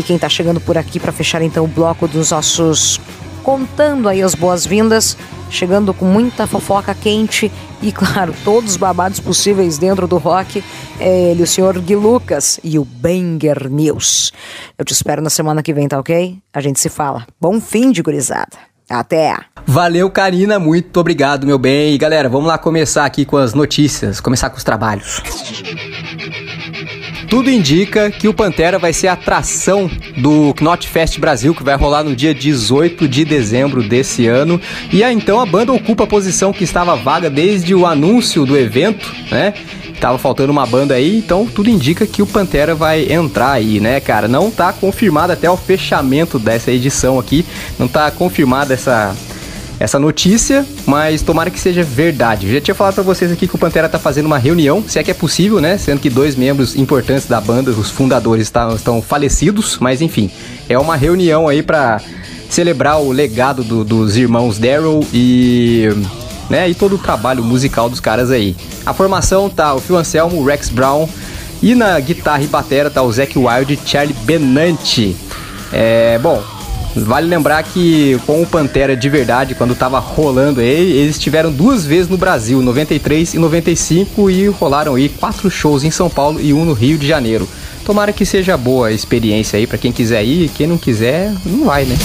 E quem está chegando por aqui para fechar então o bloco dos nossos contando aí as boas-vindas, chegando com muita fofoca quente e, *laughs* claro, todos os babados possíveis dentro do rock, é ele, o senhor Gui Lucas e o Banger News. Eu te espero na semana que vem, tá ok? A gente se fala. Bom fim de gurizada. Até! Valeu, Karina, muito obrigado, meu bem. E galera, vamos lá começar aqui com as notícias, começar com os trabalhos. Tudo indica que o Pantera vai ser a atração do Knot Fest Brasil, que vai rolar no dia 18 de dezembro desse ano. E aí, então a banda ocupa a posição que estava vaga desde o anúncio do evento, né? Tava faltando uma banda aí, então tudo indica que o Pantera vai entrar aí, né, cara? Não tá confirmado até o fechamento dessa edição aqui, não tá confirmada essa essa notícia, mas tomara que seja verdade. Já tinha falado para vocês aqui que o Pantera tá fazendo uma reunião, se é que é possível, né? Sendo que dois membros importantes da banda, os fundadores, tá, estão falecidos, mas enfim, é uma reunião aí para celebrar o legado do, dos irmãos Daryl e né, e todo o trabalho musical dos caras aí. A formação tá o Phil Anselmo, o Rex Brown e na guitarra e batera tá o Zac Wild e Charlie Benanti. É, bom, Vale lembrar que com o Pantera de verdade, quando tava rolando aí, eles estiveram duas vezes no Brasil, 93 e 95, e rolaram aí quatro shows em São Paulo e um no Rio de Janeiro. Tomara que seja boa a experiência aí para quem quiser ir, quem não quiser, não vai, né?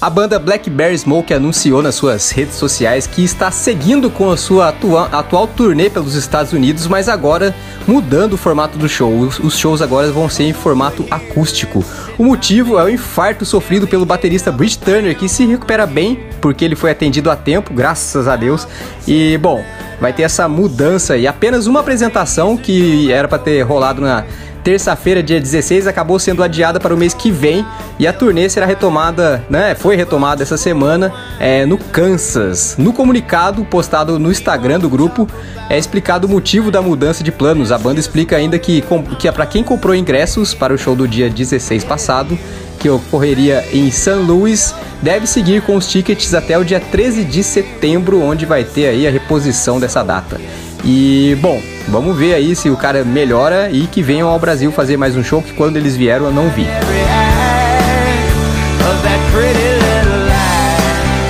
A banda Blackberry Smoke anunciou nas suas redes sociais que está seguindo com a sua atua atual turnê pelos Estados Unidos, mas agora mudando o formato do show. Os shows agora vão ser em formato acústico. O motivo é o infarto sofrido pelo baterista Bridge Turner, que se recupera bem porque ele foi atendido a tempo, graças a Deus. E bom, vai ter essa mudança e apenas uma apresentação que era para ter rolado na terça-feira, dia 16, acabou sendo adiada para o mês que vem e a turnê será retomada, né? Foi retomada essa semana é, no Kansas. No comunicado postado no Instagram do grupo é explicado o motivo da mudança de planos. A banda explica ainda que, que é para quem comprou ingressos para o show do dia 16 passado, que ocorreria em St. Louis, deve seguir com os tickets até o dia 13 de setembro, onde vai ter aí a reposição dessa data. E, bom, vamos ver aí se o cara melhora e que venham ao Brasil fazer mais um show, que quando eles vieram eu não vi.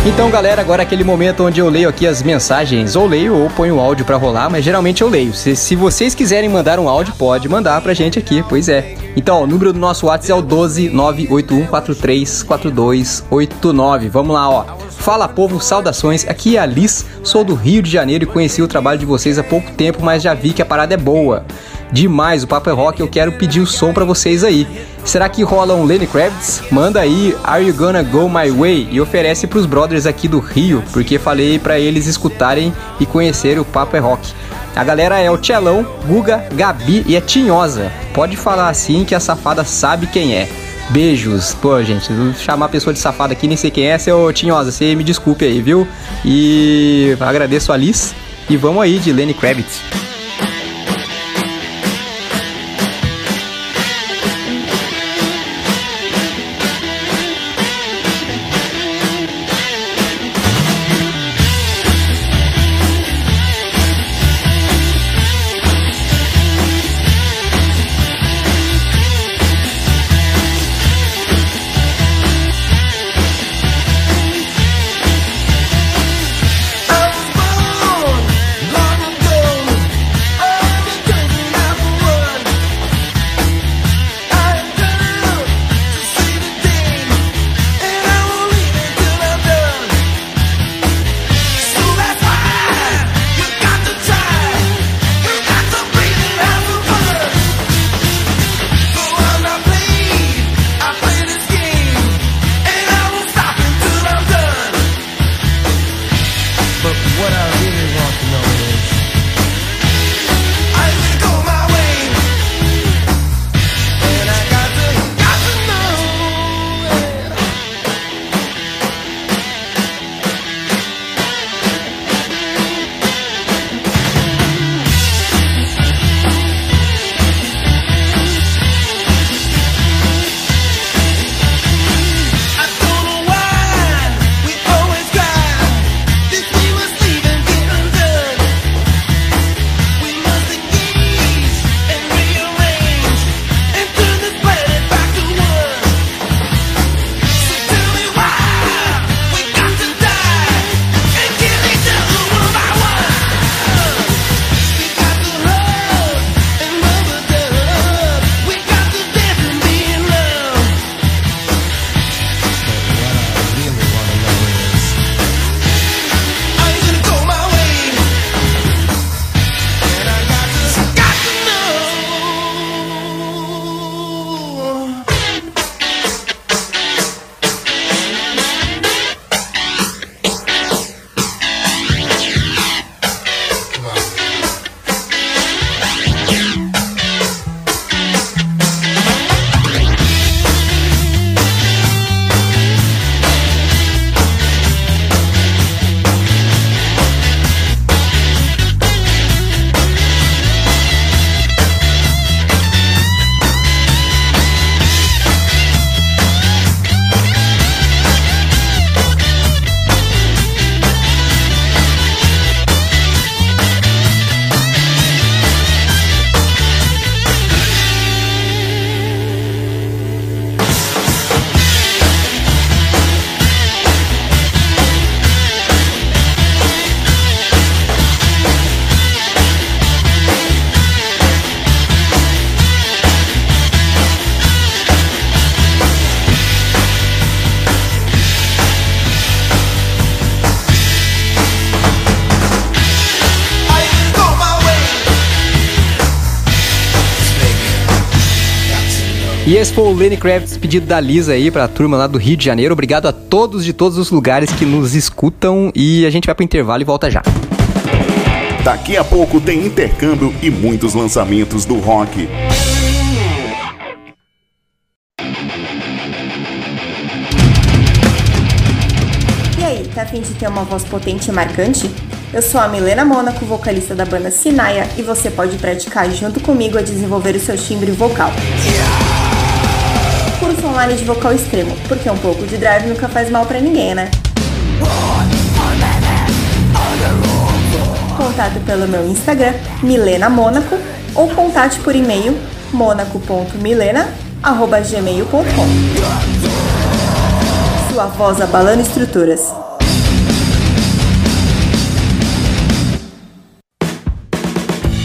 Então, galera, agora é aquele momento onde eu leio aqui as mensagens, ou leio ou ponho o áudio para rolar, mas geralmente eu leio. Se, se, vocês quiserem mandar um áudio, pode mandar pra gente aqui, pois é. Então, o número do nosso WhatsApp é o 12 981434289. Vamos lá, ó. Fala povo, saudações. Aqui é a Liz, sou do Rio de Janeiro e conheci o trabalho de vocês há pouco tempo, mas já vi que a parada é boa. Demais, o Papo é Rock, eu quero pedir o som para vocês aí. Será que rola um Lenny Kravitz? Manda aí Are You Gonna Go My Way e oferece pros brothers aqui do Rio, porque falei para eles escutarem e conhecerem o Papo é Rock. A galera é o Tchelão, Guga, Gabi e a Tinhosa. Pode falar assim que a safada sabe quem é. Beijos. Pô, gente, chamar a pessoa de safada aqui, nem sei quem é, seu Tinhosa, você me desculpe aí, viu? E agradeço a Liz. E vamos aí de Lenny Kravitz. Esse foi o Lenny Kravitz pedido da Lisa aí pra turma lá do Rio de Janeiro. Obrigado a todos de todos os lugares que nos escutam e a gente vai pro intervalo e volta já. Daqui a pouco tem intercâmbio e muitos lançamentos do rock. E aí, tá afim de ter uma voz potente e marcante? Eu sou a Milena Mônaco, vocalista da banda Sinaia, e você pode praticar junto comigo a desenvolver o seu timbre vocal. Curso online de vocal extremo, porque um pouco de drive nunca faz mal pra ninguém, né? Contato pelo meu Instagram, Milena Mônaco, ou contate por e-mail monaco.milena.gmail.com Sua voz abalando estruturas.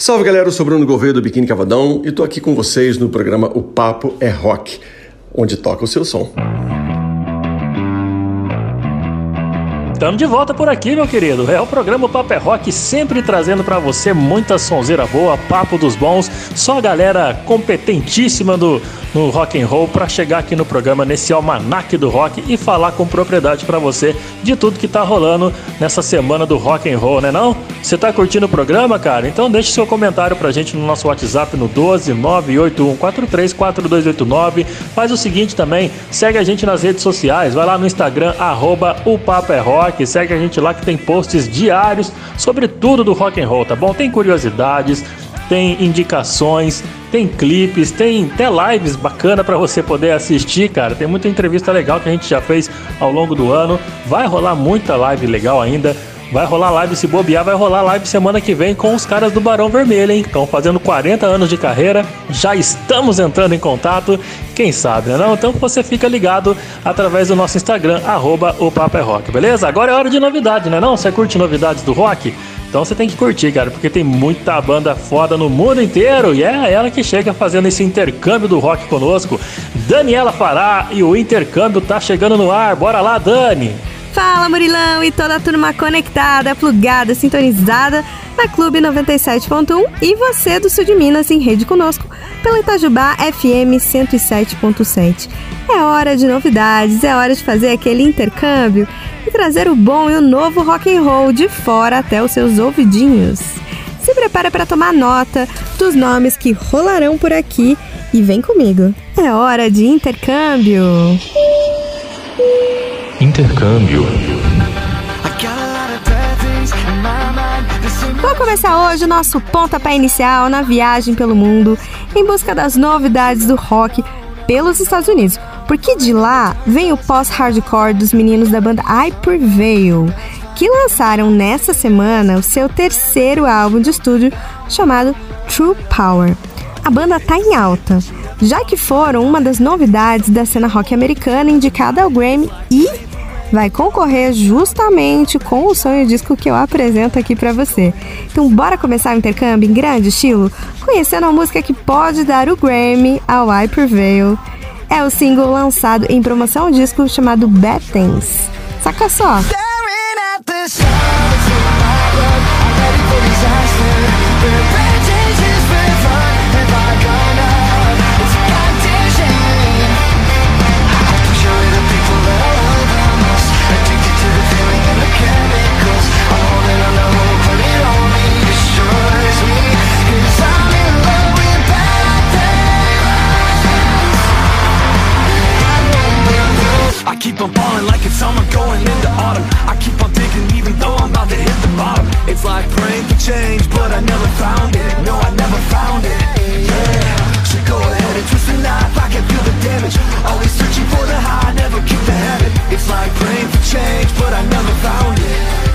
Salve galera, eu sou Bruno Gouveia do Biquíni Cavadão e tô aqui com vocês no programa O Papo é Rock, onde toca o seu som. Estamos de volta por aqui, meu querido. É o programa Papo é Rock, sempre trazendo para você muita sonzeira boa, papo dos bons, só galera competentíssima do no rock and roll para chegar aqui no programa nesse almanac do rock e falar com propriedade para você de tudo que tá rolando nessa semana do rock and roll, né não? Você tá curtindo o programa, cara? Então deixe seu comentário pra gente no nosso WhatsApp no 12 981434289. Faz o seguinte também, segue a gente nas redes sociais, vai lá no Instagram arroba o Papo é Rock, segue a gente lá que tem posts diários sobre tudo do rock and roll, tá bom? Tem curiosidades, tem indicações, tem clipes, tem até lives bacana para você poder assistir, cara. Tem muita entrevista legal que a gente já fez ao longo do ano. Vai rolar muita live legal ainda. Vai rolar live se bobear, vai rolar live semana que vem com os caras do Barão Vermelho, hein? Estão fazendo 40 anos de carreira, já estamos entrando em contato, quem sabe, né não? Então você fica ligado através do nosso Instagram, arroba o é Rock, beleza? Agora é hora de novidade, né não? Você curte novidades do rock? Então você tem que curtir, cara, porque tem muita banda foda no mundo inteiro e é ela que chega fazendo esse intercâmbio do rock conosco. Daniela Fará e o intercâmbio tá chegando no ar. Bora lá, Dani! Fala Murilão e toda a turma conectada, plugada, sintonizada na Clube 97.1 e você do Sul de Minas em rede conosco pela Itajubá FM 107.7. É hora de novidades, é hora de fazer aquele intercâmbio e trazer o bom e o novo rock and roll de fora até os seus ouvidinhos. Se prepara para tomar nota dos nomes que rolarão por aqui e vem comigo. É hora de intercâmbio. Intercâmbio. Vou começar hoje o nosso pontapé inicial na viagem pelo mundo em busca das novidades do rock pelos Estados Unidos, porque de lá vem o pós-hardcore dos meninos da banda I Prevail, que lançaram nessa semana o seu terceiro álbum de estúdio chamado True Power. A banda tá em alta, já que foram uma das novidades da cena rock americana indicada ao Grammy e vai concorrer justamente com o sonho disco que eu apresento aqui para você. Então bora começar o intercâmbio em grande estilo, conhecendo a música que pode dar o Grammy ao I Prevail. É o single lançado em promoção ao disco chamado Bad Things. Saca só! I keep on falling like it's summer going into autumn. I keep on digging even though I'm about to hit the bottom. It's like praying for change but I never found it. No, I never found it. Yeah, so go ahead and twist the knife I can feel the damage. Always searching for the high, never keep the habit. It's like praying for change but I never found it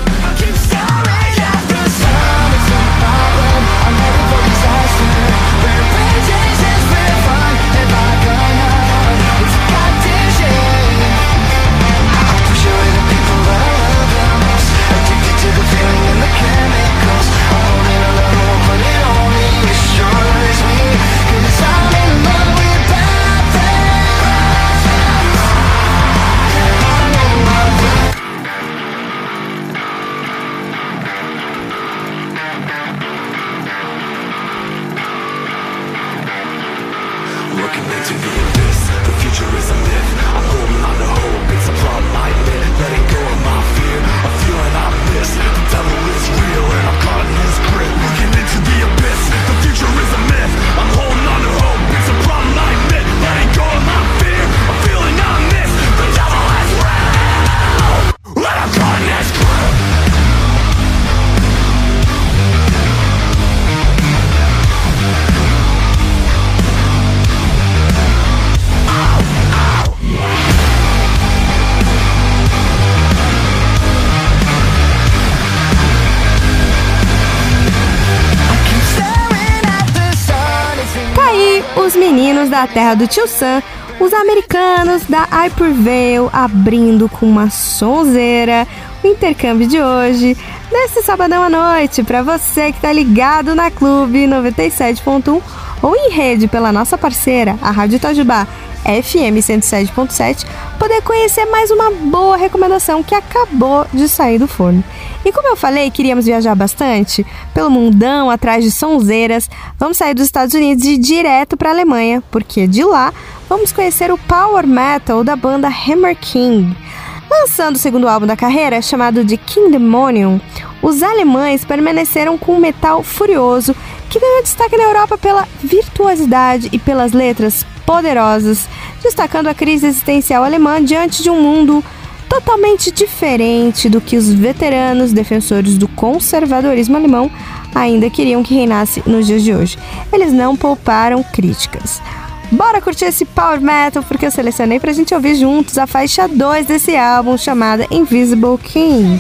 da terra do Tio Sam, os americanos da Hypervale, abrindo com uma sonzeira o intercâmbio de hoje, nesse sabadão à noite, para você que tá ligado na Clube 97.1 ou em rede pela nossa parceira, a Rádio Itajubá FM 107.7, poder conhecer mais uma boa recomendação que acabou de sair do forno. E como eu falei, queríamos viajar bastante pelo mundão atrás de sonzeiras. Vamos sair dos Estados Unidos e ir direto para a Alemanha, porque de lá vamos conhecer o power metal da banda Hammer King. Lançando o segundo álbum da carreira, chamado de King Demonium, os alemães permaneceram com um metal furioso que ganhou destaque na Europa pela virtuosidade e pelas letras poderosas, destacando a crise existencial alemã diante de um mundo totalmente diferente do que os veteranos defensores do conservadorismo alemão ainda queriam que reinasse nos dias de hoje. Eles não pouparam críticas. Bora curtir esse power metal porque eu selecionei pra gente ouvir juntos a faixa 2 desse álbum chamada Invisible King.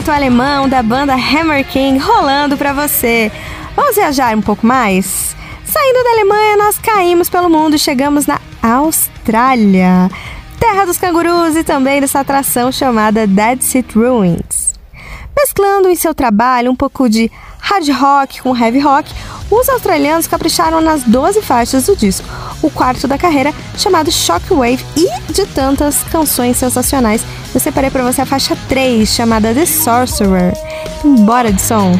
O power metal alemão da banda Hammer King rolando para você. Vamos viajar um pouco mais? Saindo da Alemanha, nós caímos pelo mundo e chegamos na Austrália, terra dos cangurus e também dessa atração chamada Dead Sea Ruins. Mesclando em seu trabalho um pouco de hard rock com heavy rock, os australianos capricharam nas 12 faixas do disco, o quarto da carreira, chamado Shockwave, e de tantas canções sensacionais. Eu separei para você a faixa 3, chamada The Sorcerer. Bora de som!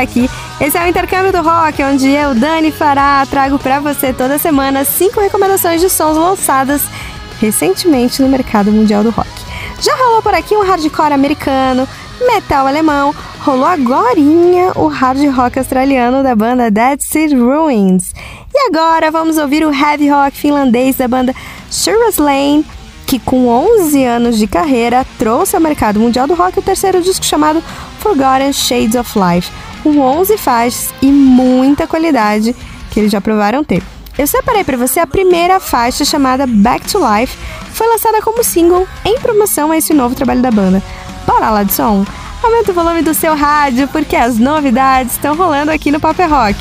aqui. Esse é o Intercâmbio do Rock, onde eu, Dani Fará, trago para você toda semana cinco recomendações de sons lançadas recentemente no mercado mundial do rock. Já rolou por aqui um hardcore americano, metal alemão, rolou agorinha o hard rock australiano da banda Dead Sea Ruins. E agora vamos ouvir o heavy rock finlandês da banda Shuri's Lane, que com 11 anos de carreira trouxe ao mercado mundial do rock o terceiro disco chamado Forgotten Shades of Life com 11 faixas e muita qualidade que eles já provaram ter. Eu separei para você a primeira faixa chamada Back to Life, foi lançada como single em promoção a esse novo trabalho da banda. Bora lá de som? Aumenta o volume do seu rádio porque as novidades estão rolando aqui no Paper Rock.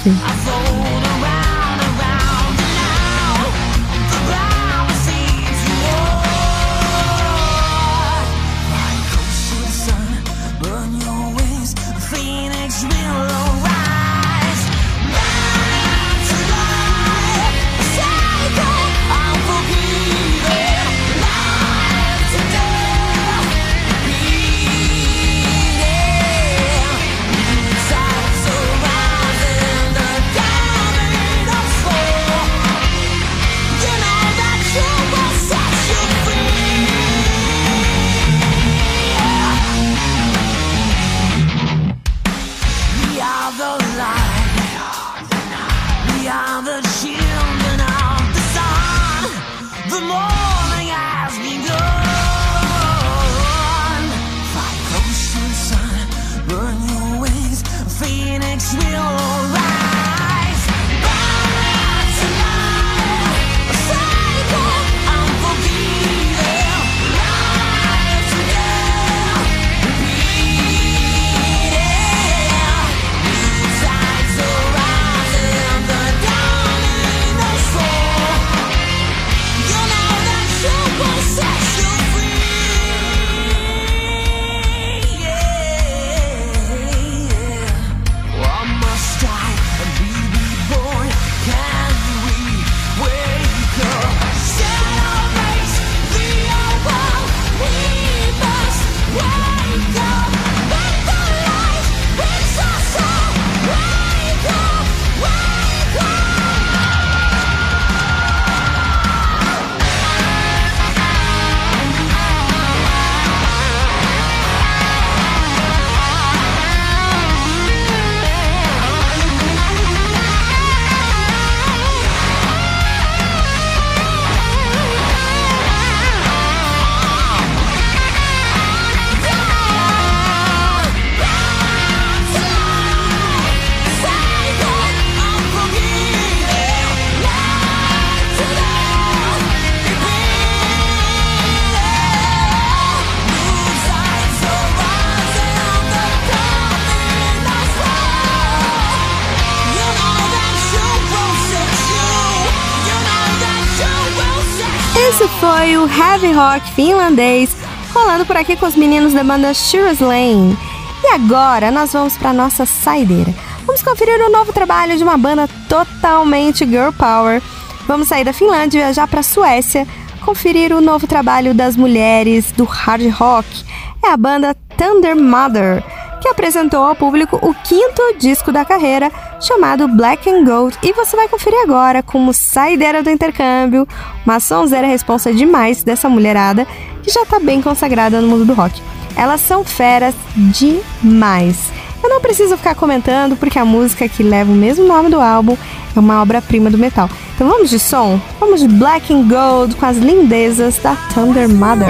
Heavy rock finlandês, rolando por aqui com os meninos da banda Shira's Lane. E agora nós vamos para nossa saideira. Vamos conferir o novo trabalho de uma banda totalmente girl power. Vamos sair da Finlândia e viajar para a Suécia, conferir o novo trabalho das mulheres do hard rock. É a banda Thunder Mother que apresentou ao público o quinto disco da carreira, chamado Black and Gold, e você vai conferir agora como saideira do intercâmbio, uma sonzeira responsa demais dessa mulherada que já tá bem consagrada no mundo do rock. Elas são feras demais. Eu não preciso ficar comentando porque a música que leva o mesmo nome do álbum é uma obra-prima do metal. Então vamos de som? Vamos de Black and Gold com as lindezas da Thunder Mother.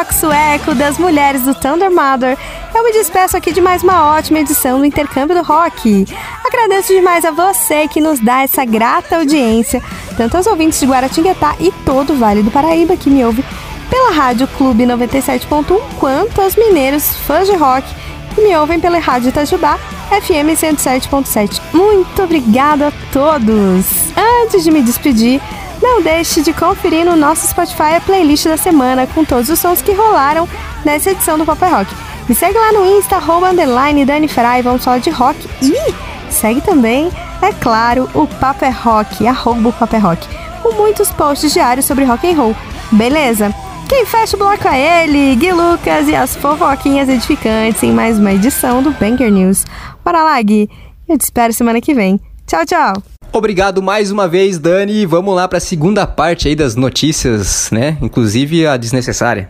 Rock sueco das mulheres do Thunder Mother, eu me despeço aqui de mais uma ótima edição do Intercâmbio do Rock. Agradeço demais a você que nos dá essa grata audiência, tanto aos ouvintes de Guaratinguetá e todo o Vale do Paraíba que me ouve pela Rádio Clube 97.1, quanto aos mineiros fãs de rock que me ouvem pela Rádio Itajubá FM 107.7. Muito obrigada a todos! Antes de me despedir, não deixe de conferir no nosso Spotify a playlist da semana com todos os sons que rolaram nessa edição do Pop Rock. Me segue lá no Insta, arroba, underline, Dani Fry, vamos falar de rock. E segue também, é claro, o Papo é Rock, arroba o Papo é Rock, com muitos posts diários sobre rock and roll. Beleza? Quem fecha o bloco é ele, Gui Lucas e as fofoquinhas edificantes em mais uma edição do Banger News. Bora lá, Gui. Eu te espero semana que vem. Tchau, tchau. Obrigado mais uma vez, Dani. Vamos lá para a segunda parte aí das notícias, né? Inclusive a desnecessária.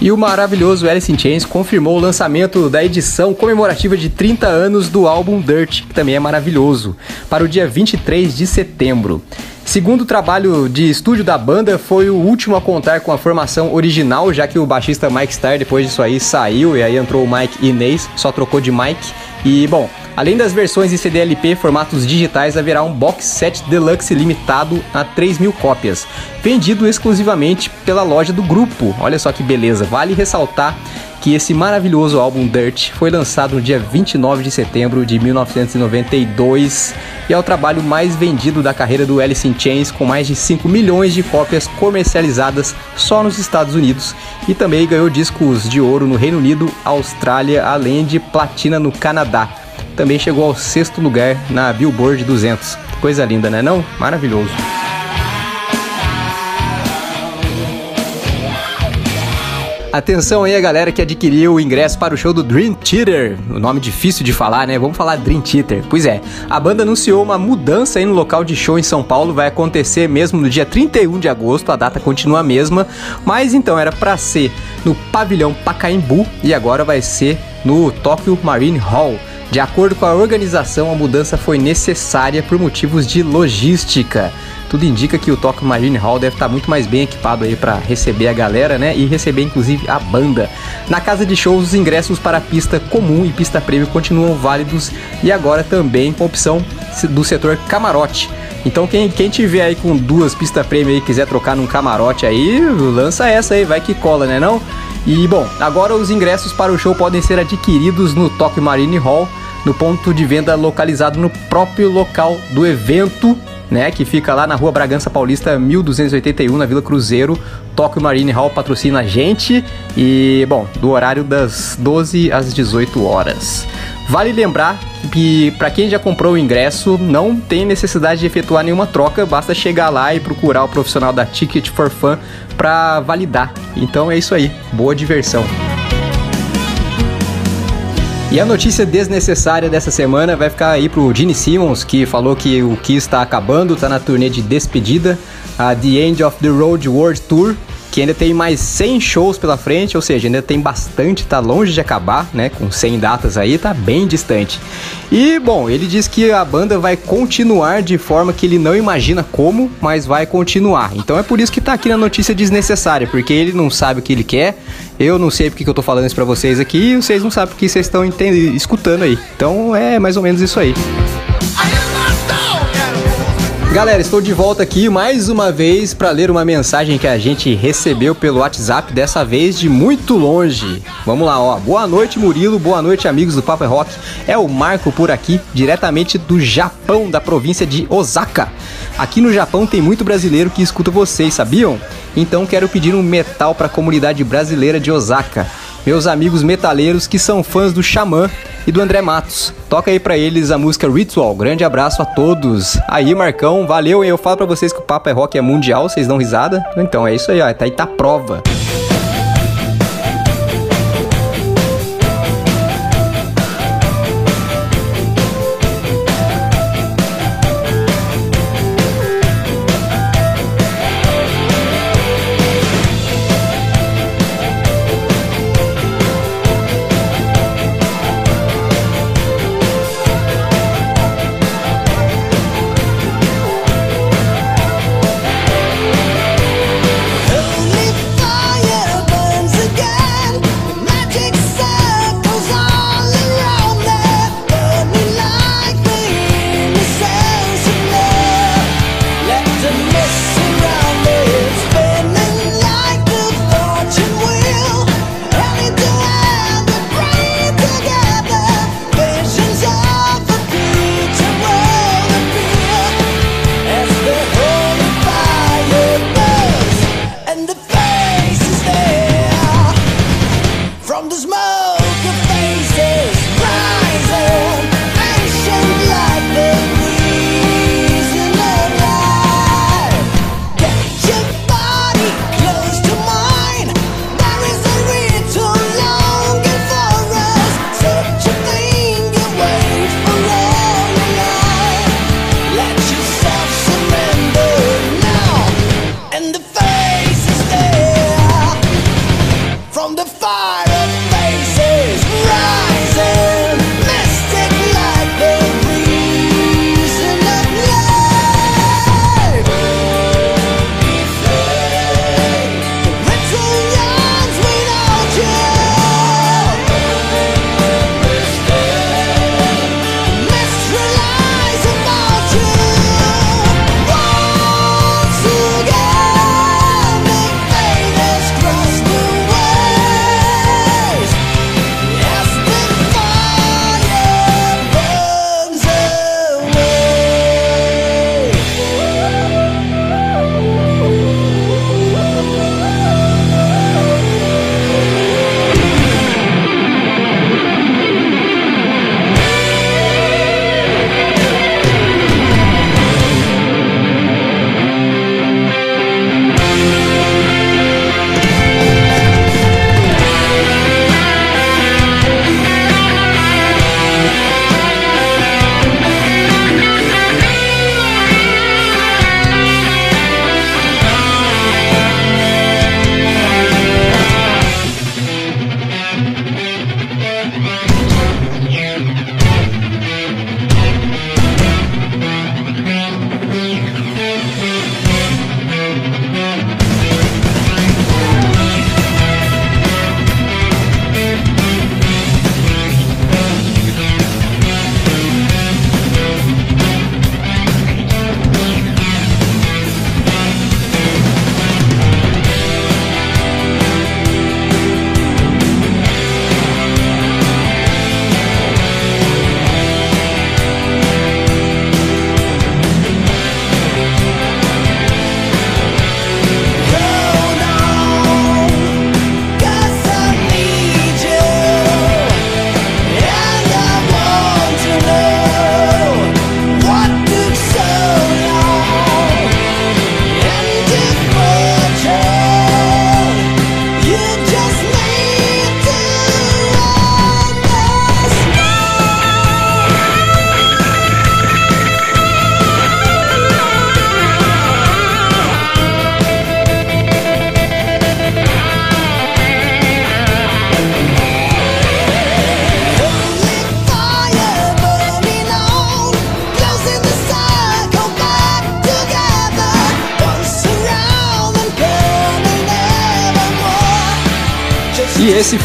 E o maravilhoso Alice in Chains confirmou o lançamento da edição comemorativa de 30 anos do álbum Dirt, que também é maravilhoso, para o dia 23 de setembro. Segundo o trabalho de estúdio da banda, foi o último a contar com a formação original, já que o baixista Mike Starr, depois disso aí, saiu e aí entrou o Mike Inês, só trocou de Mike. E, bom, além das versões em CDLP formatos digitais, haverá um box set deluxe limitado a 3 mil cópias, vendido exclusivamente pela loja do grupo. Olha só que beleza, vale ressaltar que esse maravilhoso álbum Dirt foi lançado no dia 29 de setembro de 1992 e é o trabalho mais vendido da carreira do Alice in Chains, com mais de 5 milhões de cópias comercializadas só nos Estados Unidos e também ganhou discos de ouro no Reino Unido, Austrália, além de platina no Canadá. Também chegou ao sexto lugar na Billboard 200. Coisa linda, né não? Maravilhoso. Atenção aí a galera que adquiriu o ingresso para o show do Dream Theater. O nome difícil de falar, né? Vamos falar Dream Theater. Pois é, a banda anunciou uma mudança aí no local de show em São Paulo. Vai acontecer mesmo no dia 31 de agosto. A data continua a mesma. Mas então era para ser no Pavilhão Pacaembu e agora vai ser no Tokyo Marine Hall. De acordo com a organização, a mudança foi necessária por motivos de logística. Tudo indica que o Tokyo Marine Hall deve estar muito mais bem equipado aí para receber a galera, né? E receber inclusive a banda. Na casa de shows, os ingressos para pista comum e pista premium continuam válidos e agora também com opção do setor camarote. Então quem, quem tiver aí com duas pistas premium e quiser trocar num camarote aí, lança essa aí, vai que cola, né não? E bom, agora os ingressos para o show podem ser adquiridos no Tokyo Marine Hall, no ponto de venda localizado no próprio local do evento, né, que fica lá na Rua Bragança Paulista 1281, na Vila Cruzeiro. Tokyo Marine Hall patrocina a gente e, bom, do horário das 12 às 18 horas. Vale lembrar que para quem já comprou o ingresso, não tem necessidade de efetuar nenhuma troca, basta chegar lá e procurar o profissional da Ticket for Fun para validar. Então é isso aí, boa diversão. E a notícia desnecessária dessa semana vai ficar aí pro Gene Simmons, que falou que o Kiss está acabando, está na turnê de despedida, a The End of the Road World Tour, que ainda tem mais 100 shows pela frente, ou seja, ainda tem bastante, tá longe de acabar, né? Com 100 datas aí, tá bem distante. E, bom, ele diz que a banda vai continuar de forma que ele não imagina como, mas vai continuar. Então é por isso que tá aqui na notícia desnecessária, porque ele não sabe o que ele quer, eu não sei porque que eu tô falando isso pra vocês aqui, e vocês não sabem porque vocês estão escutando aí. Então é mais ou menos isso aí. Galera, estou de volta aqui mais uma vez para ler uma mensagem que a gente recebeu pelo WhatsApp, dessa vez de muito longe. Vamos lá, ó. Boa noite, Murilo. Boa noite, amigos do Papo é Rock. É o Marco por aqui, diretamente do Japão, da província de Osaka. Aqui no Japão tem muito brasileiro que escuta vocês, sabiam? Então quero pedir um metal para a comunidade brasileira de Osaka. Meus amigos metaleiros que são fãs do Xamã e do André Matos. Toca aí pra eles a música Ritual. Grande abraço a todos. Aí, Marcão, valeu. Eu falo pra vocês que o Papo é Rock é mundial, vocês dão risada. Então é isso aí, ó. Tá aí tá prova.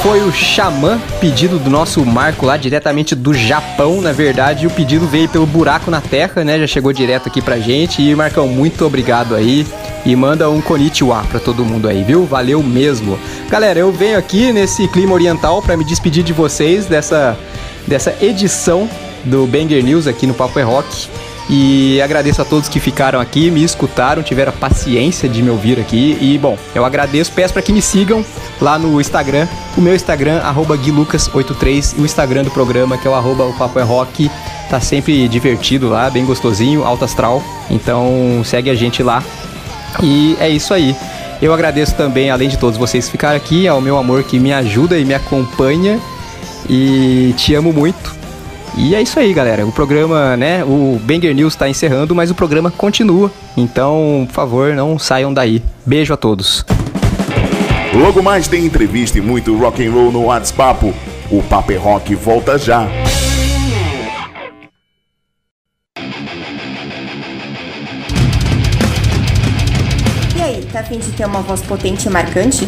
Foi o Xamã, pedido do nosso Marco lá diretamente do Japão, na verdade. O pedido veio pelo buraco na terra, né? Já chegou direto aqui pra gente. E Marcão, muito obrigado aí. E manda um konnichiwa pra todo mundo aí, viu? Valeu mesmo. Galera, eu venho aqui nesse clima oriental para me despedir de vocês dessa, dessa edição do Banger News aqui no Papo é Rock. E agradeço a todos que ficaram aqui, me escutaram, tiveram a paciência de me ouvir aqui. E bom, eu agradeço, peço para que me sigam lá no Instagram, o meu Instagram, guilucas83, e o Instagram do programa, que é o arroba o Papo é Rock. Tá sempre divertido lá, bem gostosinho, alto astral. Então segue a gente lá. E é isso aí. Eu agradeço também, além de todos vocês ficarem aqui, ao meu amor que me ajuda e me acompanha. E te amo muito. E é isso aí, galera. O programa, né? O Banger News está encerrando, mas o programa continua. Então, por favor, não saiam daí. Beijo a todos. Logo mais tem entrevista e muito rock and roll no WhatsApp. O Papo é Rock volta já. E aí, tá afim de ter uma voz potente e marcante?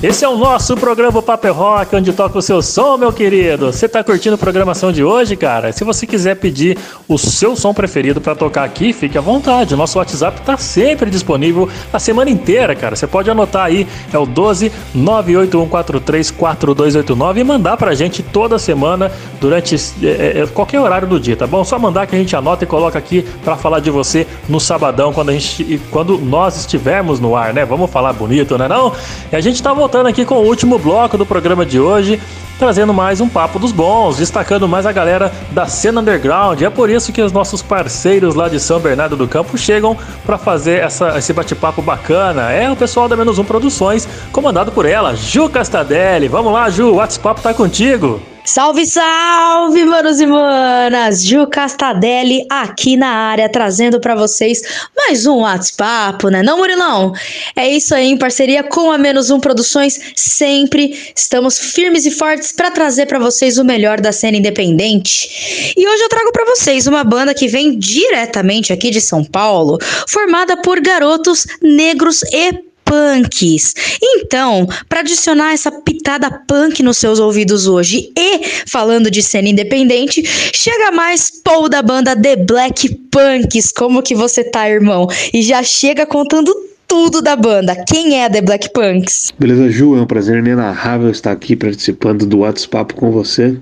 Esse é o nosso programa Paper Rock, onde toca o seu som, meu querido. Você tá curtindo a programação de hoje, cara? Se você quiser pedir o seu som preferido para tocar aqui, fique à vontade. O nosso WhatsApp tá sempre disponível a semana inteira, cara. Você pode anotar aí, é o 12 981434289 e mandar pra gente toda semana durante é, é, qualquer horário do dia, tá bom? Só mandar que a gente anota e coloca aqui para falar de você no sabadão quando a gente quando nós estivermos no ar, né? Vamos falar bonito, né não? E a gente tá aqui com o último bloco do programa de hoje, trazendo mais um papo dos bons, destacando mais a galera da cena underground. É por isso que os nossos parceiros lá de São Bernardo do Campo chegam para fazer essa, esse bate-papo bacana. É o pessoal da Menos Um Produções, comandado por ela, Ju Castadelli. Vamos lá, Ju, o WhatsApp tá contigo. Salve, salve, manos e manas! Ju Castadelli aqui na área, trazendo para vocês mais um WhatsApp, né? Não, Murilão? É isso aí, em parceria com a Menos Um Produções, sempre estamos firmes e fortes para trazer para vocês o melhor da cena independente. E hoje eu trago para vocês uma banda que vem diretamente aqui de São Paulo, formada por garotos negros e punks. Então, para adicionar essa pitada punk nos seus ouvidos hoje e falando de cena independente, chega mais Paul da banda The Black Punks. Como que você tá, irmão? E já chega contando tudo da banda. Quem é a The Black Punks? Beleza, Ju? É um prazer inenarrável estar aqui participando do WhatsApp com você.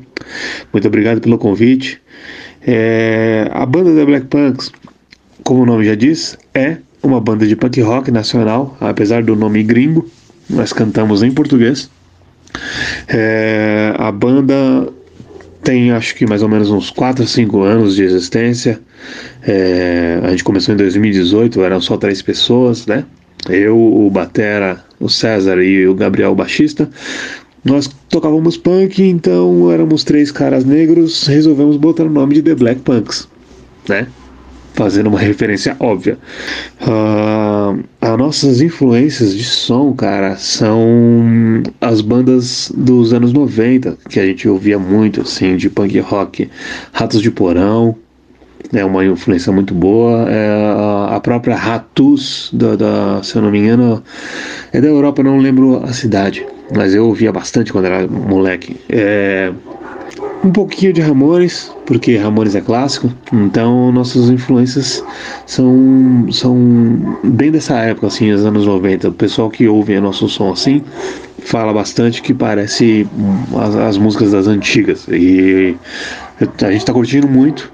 Muito obrigado pelo convite. É, a banda The Black Punks, como o nome já diz, é uma banda de punk rock nacional, apesar do nome gringo, nós cantamos em português. É, a banda tem acho que mais ou menos uns 4 ou 5 anos de existência. É, a gente começou em 2018, eram só três pessoas, né? Eu, o Batera, o César e o Gabriel, o baixista. Nós tocávamos punk, então éramos três caras negros, resolvemos botar o nome de The Black Punks, né? Fazendo uma referência óbvia. Uh, as nossas influências de som, cara, são as bandas dos anos 90, que a gente ouvia muito, assim, de punk rock, Ratos de Porão, é uma influência muito boa. É a própria Ratus, da, da, se eu não me engano, é da Europa, não lembro a cidade, mas eu ouvia bastante quando era moleque. É, um pouquinho de Ramones, porque Ramones é clássico, então nossas influências são, são bem dessa época, assim, dos anos 90. O pessoal que ouve nosso som assim fala bastante que parece as, as músicas das antigas. E a gente está curtindo muito.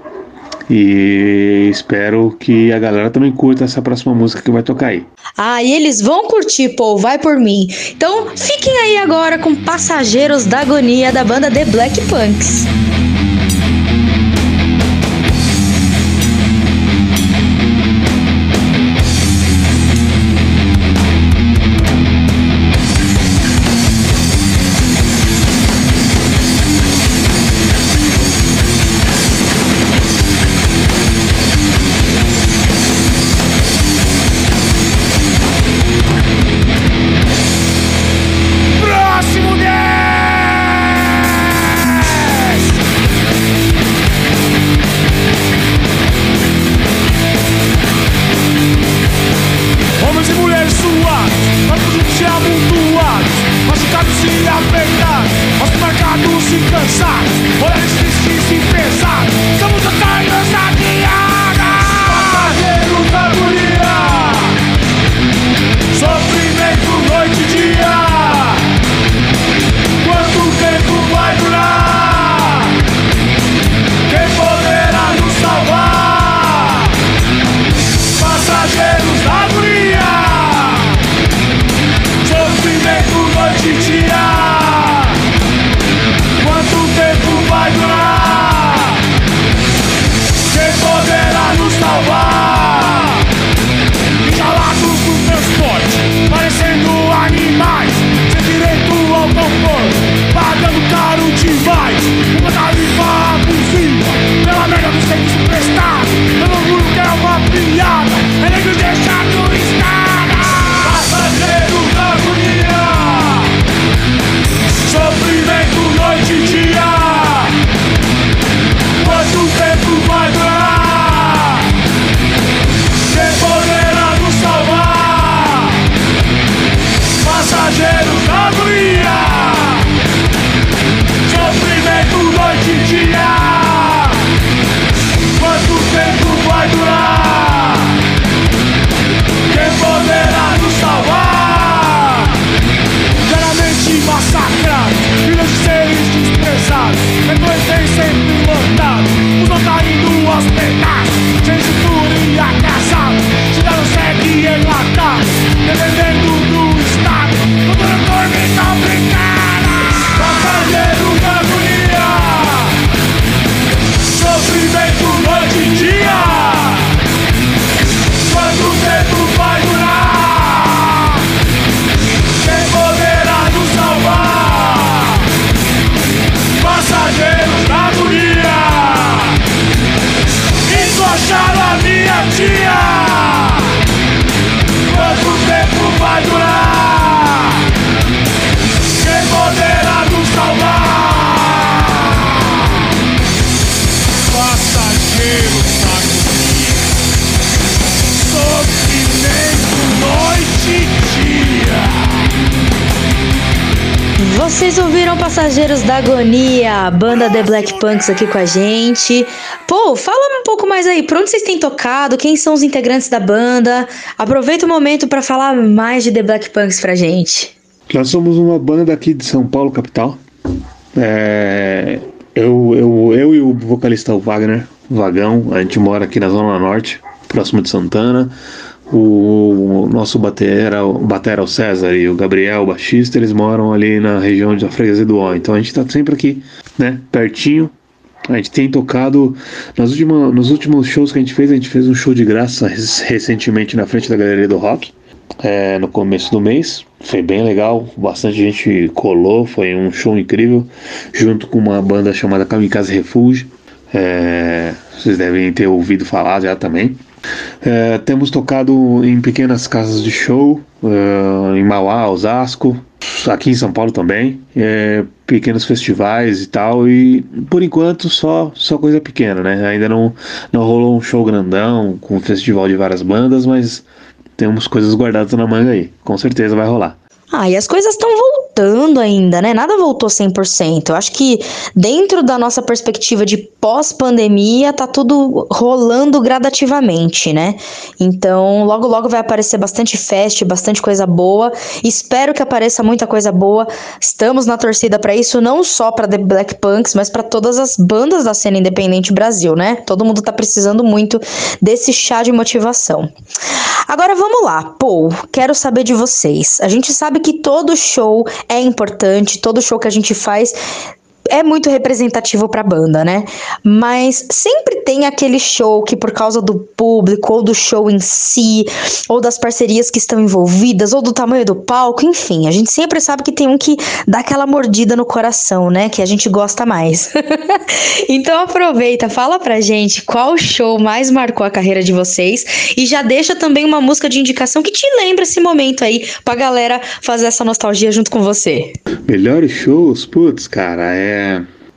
E espero que a galera também curta essa próxima música que vai tocar aí. Ah, e eles vão curtir, pô, vai por mim. Então fiquem aí agora com Passageiros da Agonia da banda The Black Punks. Marcados e cansados, olhares tristes e pesados, somos a pedaços Sem cintura e atrasados Cidadão segue vai durar? Quem poderá nos salvar? Passageiros da agonia Sofrimento noite e dia Vocês ouviram Passageiros da Agonia, a banda The Black Punks aqui com a gente. Mais aí, pra onde vocês têm tocado, quem são os integrantes da banda? Aproveita o momento pra falar mais de The Black Punks pra gente. Nós somos uma banda daqui de São Paulo, capital. É, eu, eu, eu e o vocalista o Wagner, Vagão, a gente mora aqui na Zona Norte, próximo de Santana. O nosso batera, o batera o César e o Gabriel, o baixista, eles moram ali na região da Freguesia do Ó. Então a gente tá sempre aqui, né, pertinho. A gente tem tocado nas última, nos últimos shows que a gente fez, a gente fez um show de graça rec- recentemente na frente da Galeria do Rock, é, no começo do mês. Foi bem legal, bastante gente colou, foi um show incrível, junto com uma banda chamada Kamikaze Refúgio. É, vocês devem ter ouvido falar já também. É, temos tocado em pequenas casas de show, é, em Mauá, Osasco, aqui em São Paulo também, é, pequenos festivais e tal, e por enquanto só, só coisa pequena, né? Ainda não, não rolou um show grandão com um festival de várias bandas, mas temos coisas guardadas na manga aí, com certeza vai rolar. Ah, e as coisas estão voltando ainda, né? Nada voltou 100%. Eu acho que dentro da nossa perspectiva de pós-pandemia, tá tudo rolando gradativamente, né? Então, logo logo vai aparecer bastante fest, bastante coisa boa. Espero que apareça muita coisa boa. Estamos na torcida para isso, não só para The Black Punks, mas para todas as bandas da cena independente Brasil, né? Todo mundo tá precisando muito desse chá de motivação. Agora vamos lá, Paul, quero saber de vocês. A gente sabe que todo show é importante, todo show que a gente faz é muito representativo para a banda, né? Mas sempre tem aquele show que por causa do público ou do show em si, ou das parcerias que estão envolvidas, ou do tamanho do palco, enfim, a gente sempre sabe que tem um que dá aquela mordida no coração, né? Que a gente gosta mais. *laughs* então aproveita, fala pra gente qual show mais marcou a carreira de vocês e já deixa também uma música de indicação que te lembra esse momento aí pra galera fazer essa nostalgia junto com você. Melhores shows, putz, cara, é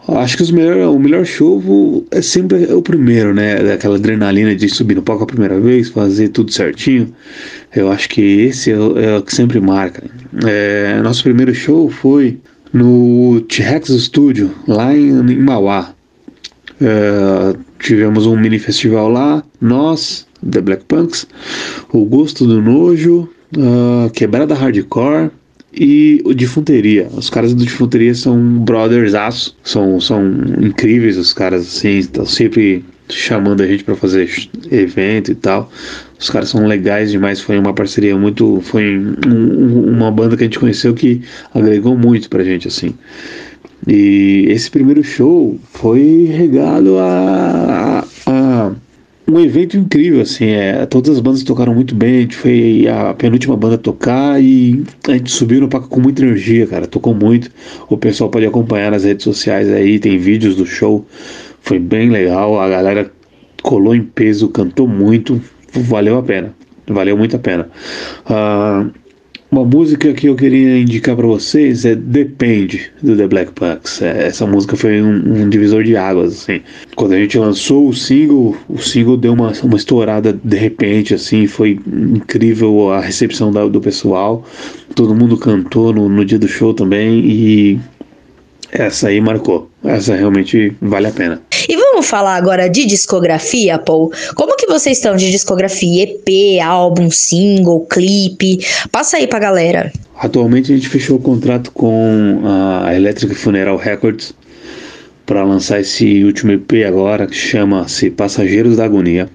Acho que melhor, o melhor show é sempre o primeiro, né? Daquela adrenalina de subir no palco a primeira vez, fazer tudo certinho. Eu acho que esse é, o, é o que sempre marca. É, nosso primeiro show foi no T-Rex Studio, lá em, em Mauá. É, tivemos um mini festival lá, nós, The Black Punks, o Gosto do Nojo, uh, Quebrada Hardcore e o Difunteria. Os caras do Difunteria são brothers aço, são, são incríveis os caras assim, estão sempre chamando a gente para fazer evento e tal. Os caras são legais demais, foi uma parceria muito, foi um, uma banda que a gente conheceu que agregou muito pra gente assim. E esse primeiro show foi regado a, a, a um evento incrível, assim, é, todas as bandas tocaram muito bem, a gente foi a penúltima banda a tocar e a gente subiu no palco com muita energia, cara, tocou muito, o pessoal pode acompanhar nas redes sociais aí, tem vídeos do show, foi bem legal, a galera colou em peso, cantou muito, valeu a pena, valeu muito a pena. Uh, uma música que eu queria indicar para vocês é Depende, do The Black Punks. É, essa música foi um, um, divisor de águas, assim. Quando a gente lançou o single, o single deu uma, uma estourada de repente, assim, foi incrível a recepção da, do pessoal. Todo mundo cantou no, no dia do show também e essa aí marcou. Essa realmente vale a pena. E vamos falar agora de discografia, Paul. Como que vocês estão de discografia? EP, álbum, single, clipe? Passa aí pra galera. Atualmente a gente fechou o contrato com a Electric Funeral Records para lançar esse último EP agora, que chama-se Passageiros da Agonia.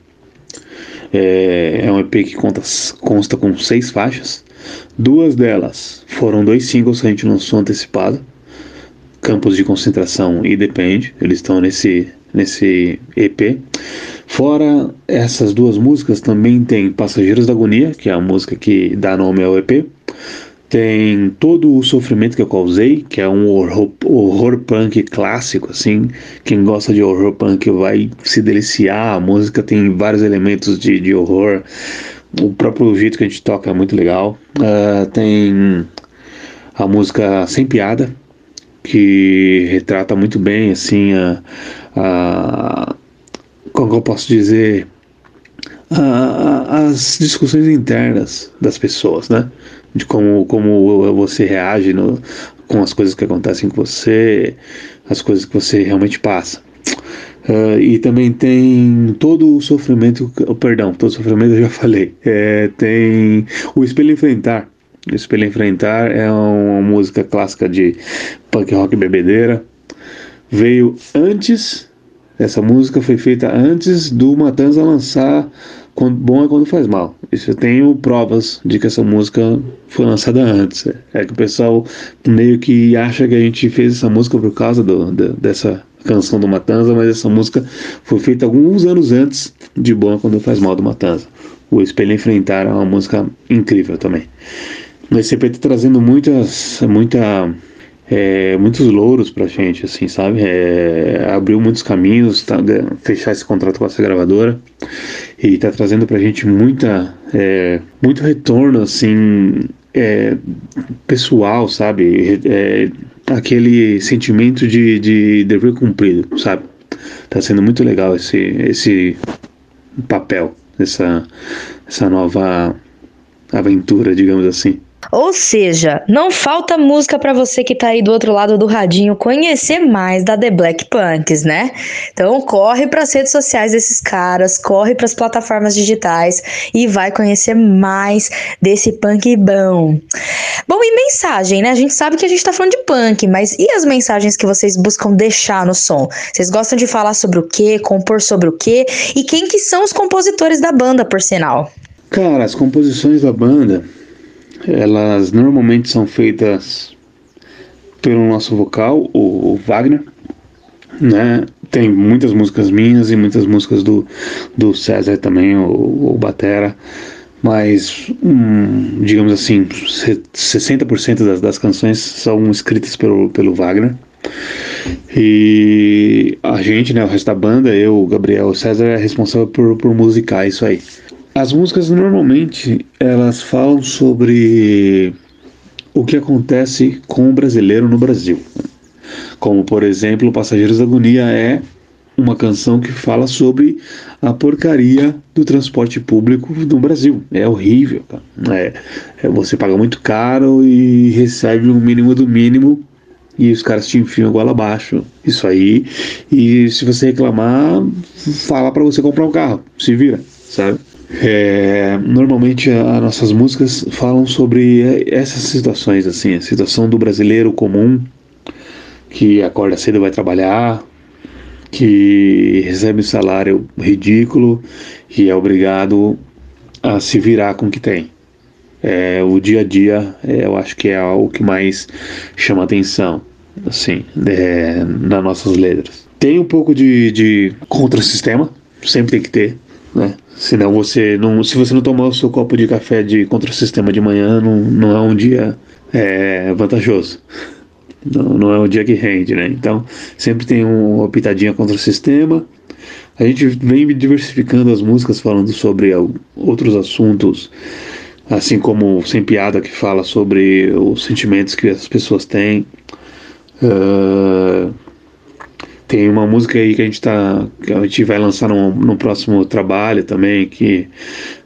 É, é um EP que conta, consta com seis faixas. Duas delas foram dois singles que a gente lançou antecipado campos de concentração e depende, eles estão nesse, nesse EP. Fora essas duas músicas, também tem Passageiros da Agonia, que é a música que dá nome ao EP. Tem todo o sofrimento que eu causei, que é um horror, horror punk clássico, assim. Quem gosta de horror punk vai se deliciar. A música tem vários elementos de, de horror. O próprio jeito que a gente toca é muito legal. Uh, tem a música Sem Piada, que retrata muito bem assim a, a como eu posso dizer a, as discussões internas das pessoas, né? De como, como você reage no, com as coisas que acontecem com você, as coisas que você realmente passa. Uh, e também tem todo o sofrimento, oh, perdão, todo o sofrimento eu já falei. É, tem o espelho enfrentar, Espelho Enfrentar é uma música clássica de punk rock bebedeira. Veio antes, essa música foi feita antes do Matanza lançar quando, Bom é Quando Faz Mal. Isso eu tenho provas de que essa música foi lançada antes. É que o pessoal meio que acha que a gente fez essa música por causa do, de, dessa canção do Matanza, mas essa música foi feita alguns anos antes de Bom é Quando Faz Mal do Matanza. O Espelho Enfrentar é uma música incrível também. Esse EP tá trazendo muitas, muita, é, muitos louros pra gente, assim, sabe? É, abriu muitos caminhos, tá, fechar esse contrato com essa gravadora e tá trazendo pra gente muita, é, muito retorno, assim, é, pessoal, sabe? É, aquele sentimento de, de dever cumprido, sabe? Tá sendo muito legal esse, esse papel, essa, essa nova aventura, digamos assim. Ou seja, não falta música para você que tá aí do outro lado do radinho conhecer mais da The Black Punks, né? Então corre para as redes sociais desses caras, corre para as plataformas digitais e vai conhecer mais desse punk bom. Bom, e mensagem, né? A gente sabe que a gente tá falando de punk, mas e as mensagens que vocês buscam deixar no som? Vocês gostam de falar sobre o quê, compor sobre o quê? E quem que são os compositores da banda, por sinal? Cara, as composições da banda elas normalmente são feitas pelo nosso vocal, o Wagner, né? Tem muitas músicas minhas e muitas músicas do, do César também, o, o Batera, mas, hum, digamos assim, 60% das, das canções são escritas pelo, pelo Wagner. E a gente, né, o resto da banda, eu, o Gabriel, o César é responsável por, por musicar isso aí. As músicas normalmente elas falam sobre o que acontece com o brasileiro no Brasil. Como por exemplo, Passageiros da Agonia é uma canção que fala sobre a porcaria do transporte público no Brasil. É horrível. É, é, você paga muito caro e recebe o um mínimo do mínimo e os caras te enfiam igual abaixo. Isso aí. E se você reclamar, fala para você comprar um carro. Se vira, sabe? É, normalmente as nossas músicas falam sobre essas situações, assim, a situação do brasileiro comum que acorda cedo vai trabalhar, que recebe um salário ridículo e é obrigado a se virar com o que tem. É, o dia a dia, é, eu acho que é algo que mais chama atenção, assim, é, nas nossas letras. Tem um pouco de, de contra-sistema, sempre tem que ter, né? Senão você não, se você não tomar o seu copo de café de contra-sistema de manhã, não, não é um dia é, vantajoso. Não, não, é um dia que rende, né? Então sempre tem uma pitadinha contra o sistema. A gente vem diversificando as músicas falando sobre outros assuntos, assim como Sem Piada que fala sobre os sentimentos que as pessoas têm. Uh, tem uma música aí que a gente tá. que a gente vai lançar no, no próximo trabalho também, que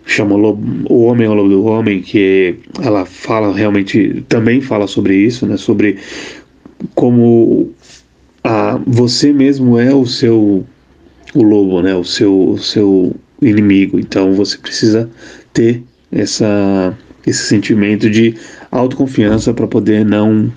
chama O Homem ao Lobo do Homem, que ela fala realmente, também fala sobre isso, né? Sobre como a, você mesmo é o seu o lobo, né? O seu, o seu inimigo. Então você precisa ter essa, esse sentimento de autoconfiança para poder não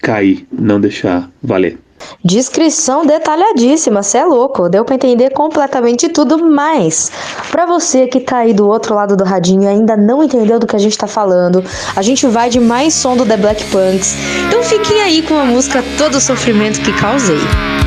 cair, não deixar valer. Descrição detalhadíssima, você é louco, deu para entender completamente tudo, mas para você que tá aí do outro lado do radinho e ainda não entendeu do que a gente tá falando, a gente vai de mais som do The Black Punks. Então fiquem aí com a música Todo o Sofrimento que Causei.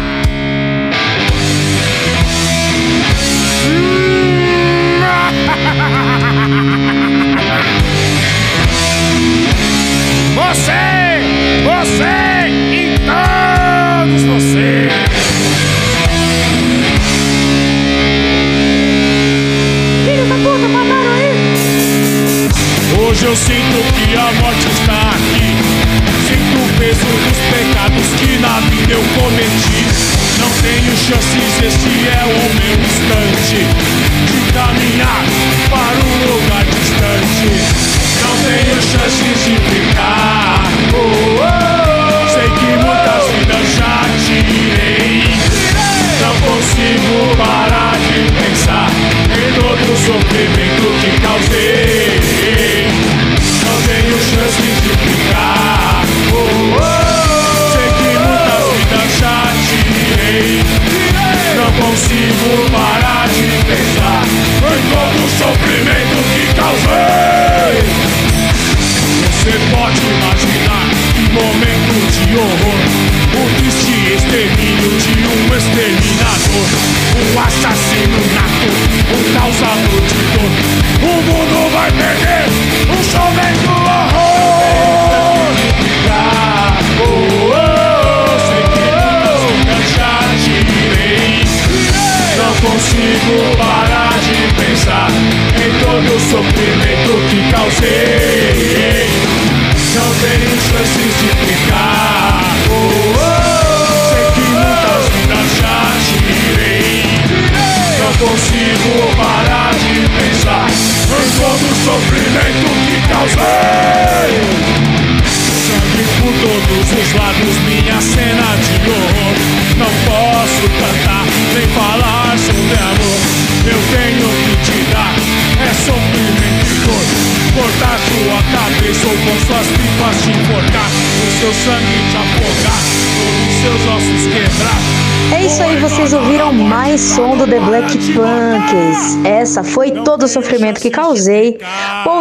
Foi todo o sofrimento que causei.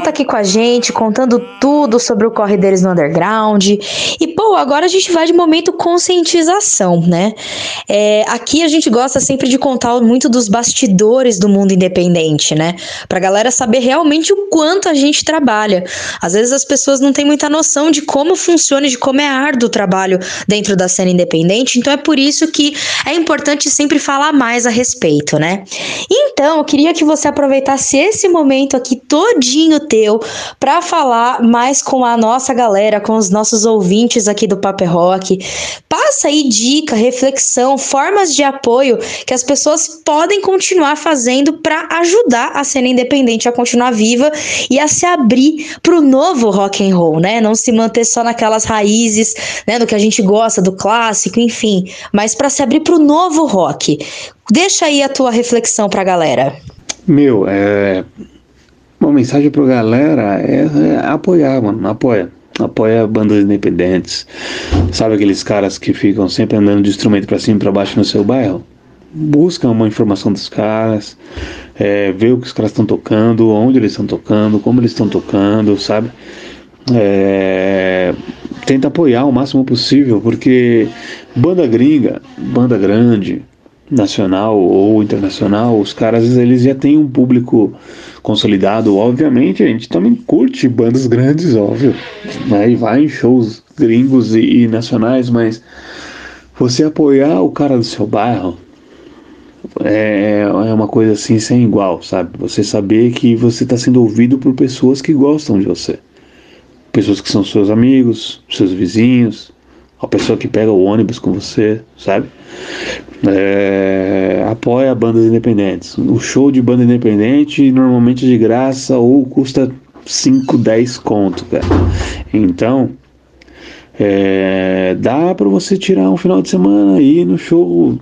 Tá aqui com a gente, contando tudo sobre o corre deles no underground. E, agora a gente vai de momento conscientização, né? É, aqui a gente gosta sempre de contar muito dos bastidores do mundo independente, né? Pra galera saber realmente o quanto a gente trabalha. Às vezes as pessoas não têm muita noção de como funciona, de como é árduo o trabalho dentro da cena independente. Então é por isso que é importante sempre falar mais a respeito, né? Então, eu queria que você aproveitasse esse momento aqui todinho teu para falar mais com a nossa galera, com os nossos ouvintes aqui do Paper Rock. Passa aí dica, reflexão, formas de apoio que as pessoas podem continuar fazendo para ajudar a cena independente a continuar viva e a se abrir para o novo rock and roll, né? Não se manter só naquelas raízes, né, do que a gente gosta, do clássico, enfim, mas para se abrir para o novo rock. Deixa aí a tua reflexão para a galera. Meu, é. Uma mensagem pra galera é, é apoiar, mano. Apoia. Apoia bandas independentes. Sabe aqueles caras que ficam sempre andando de instrumento para cima e pra baixo no seu bairro? Busca uma informação dos caras, é, vê o que os caras estão tocando, onde eles estão tocando, como eles estão tocando, sabe? É, tenta apoiar o máximo possível, porque banda gringa, banda grande, nacional ou internacional, os caras eles já têm um público consolidado. Obviamente, a gente também curte bandas grandes, óbvio, né? E vai em shows gringos e, e nacionais, mas você apoiar o cara do seu bairro é, é uma coisa assim sem igual, sabe? Você saber que você está sendo ouvido por pessoas que gostam de você pessoas que são seus amigos, seus vizinhos, a pessoa que pega o ônibus com você, sabe? É, apoia bandas independentes. O show de banda independente normalmente é de graça ou custa 5, 10 conto, cara. Então, é, dá para você tirar um final de semana aí no show,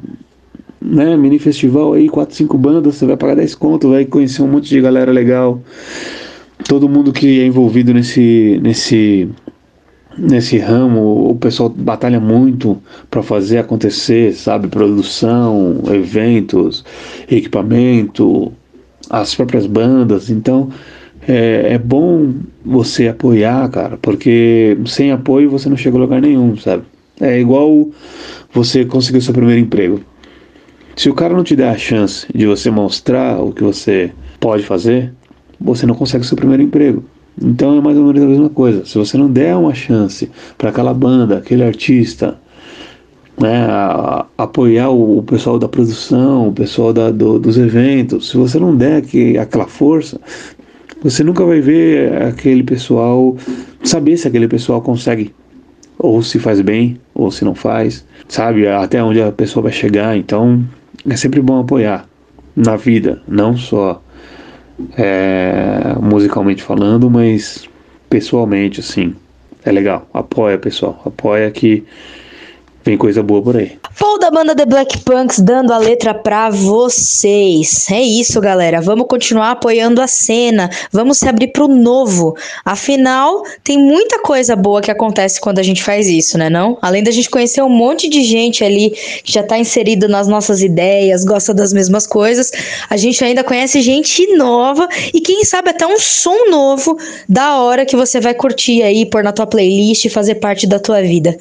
né, mini festival aí, 4, 5 bandas, você vai pagar 10 conto, vai conhecer um monte de galera legal todo mundo que é envolvido nesse, nesse, nesse ramo, o pessoal batalha muito para fazer acontecer, sabe? Produção, eventos, equipamento, as próprias bandas. Então é, é bom você apoiar, cara, porque sem apoio você não chega a lugar nenhum, sabe? É igual você conseguir seu primeiro emprego. Se o cara não te der a chance de você mostrar o que você pode fazer, você não consegue seu primeiro emprego. Então é mais ou menos a mesma coisa. Se você não der uma chance para aquela banda, aquele artista, né, a, a apoiar o, o, pessoal da produção, o pessoal da, do, dos eventos, se você não der que, aquela força, você nunca vai ver aquele pessoal, saber se aquele pessoal consegue, ou se faz bem, ou se não faz, sabe, até onde a pessoa vai chegar. Então é sempre bom apoiar na vida, não só é, musicalmente falando, mas pessoalmente, assim, é legal. Apoia, pessoal. Apoia que Vem coisa boa por aí. Paul da banda The Black Punks dando a letra pra vocês. É isso, galera. Vamos continuar apoiando a cena. Vamos se abrir pro novo. Afinal, tem muita coisa boa que acontece quando a gente faz isso, né? Não? Além da gente conhecer um monte de gente ali que já tá inserido nas nossas ideias, gosta das mesmas coisas, a gente ainda conhece gente nova e quem sabe até um som novo da hora que você vai curtir aí, pôr na tua playlist e fazer parte da tua vida.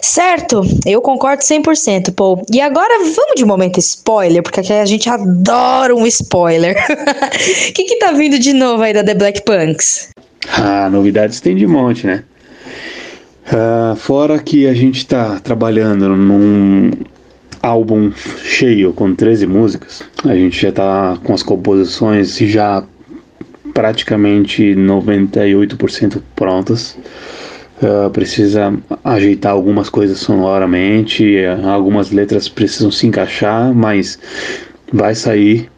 Certo? Eu concordo 100%, Paul. E agora vamos de momento spoiler, porque aqui a gente adora um spoiler. O *laughs* que que tá vindo de novo aí da The Black Punks? Ah, novidades tem de monte, né? Uh, fora que a gente tá trabalhando num álbum cheio com 13 músicas, a gente já tá com as composições já praticamente 98% prontas. Uh, precisa ajeitar algumas coisas sonoramente, algumas letras precisam se encaixar, mas vai sair,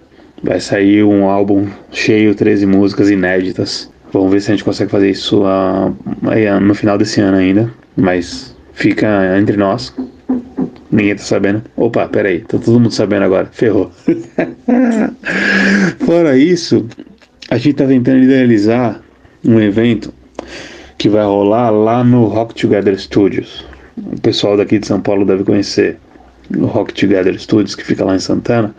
vai sair um álbum cheio, 13 músicas inéditas. Vamos ver se a gente consegue fazer isso uh, no final desse ano ainda, mas fica entre nós. Ninguém tá sabendo. Opa, peraí, tá todo mundo sabendo agora. Ferrou. *laughs* Fora isso, a gente tá tentando idealizar um evento que vai rolar lá no Rock Together Studios. O pessoal daqui de São Paulo deve conhecer o Rock Together Studios, que fica lá em Santana.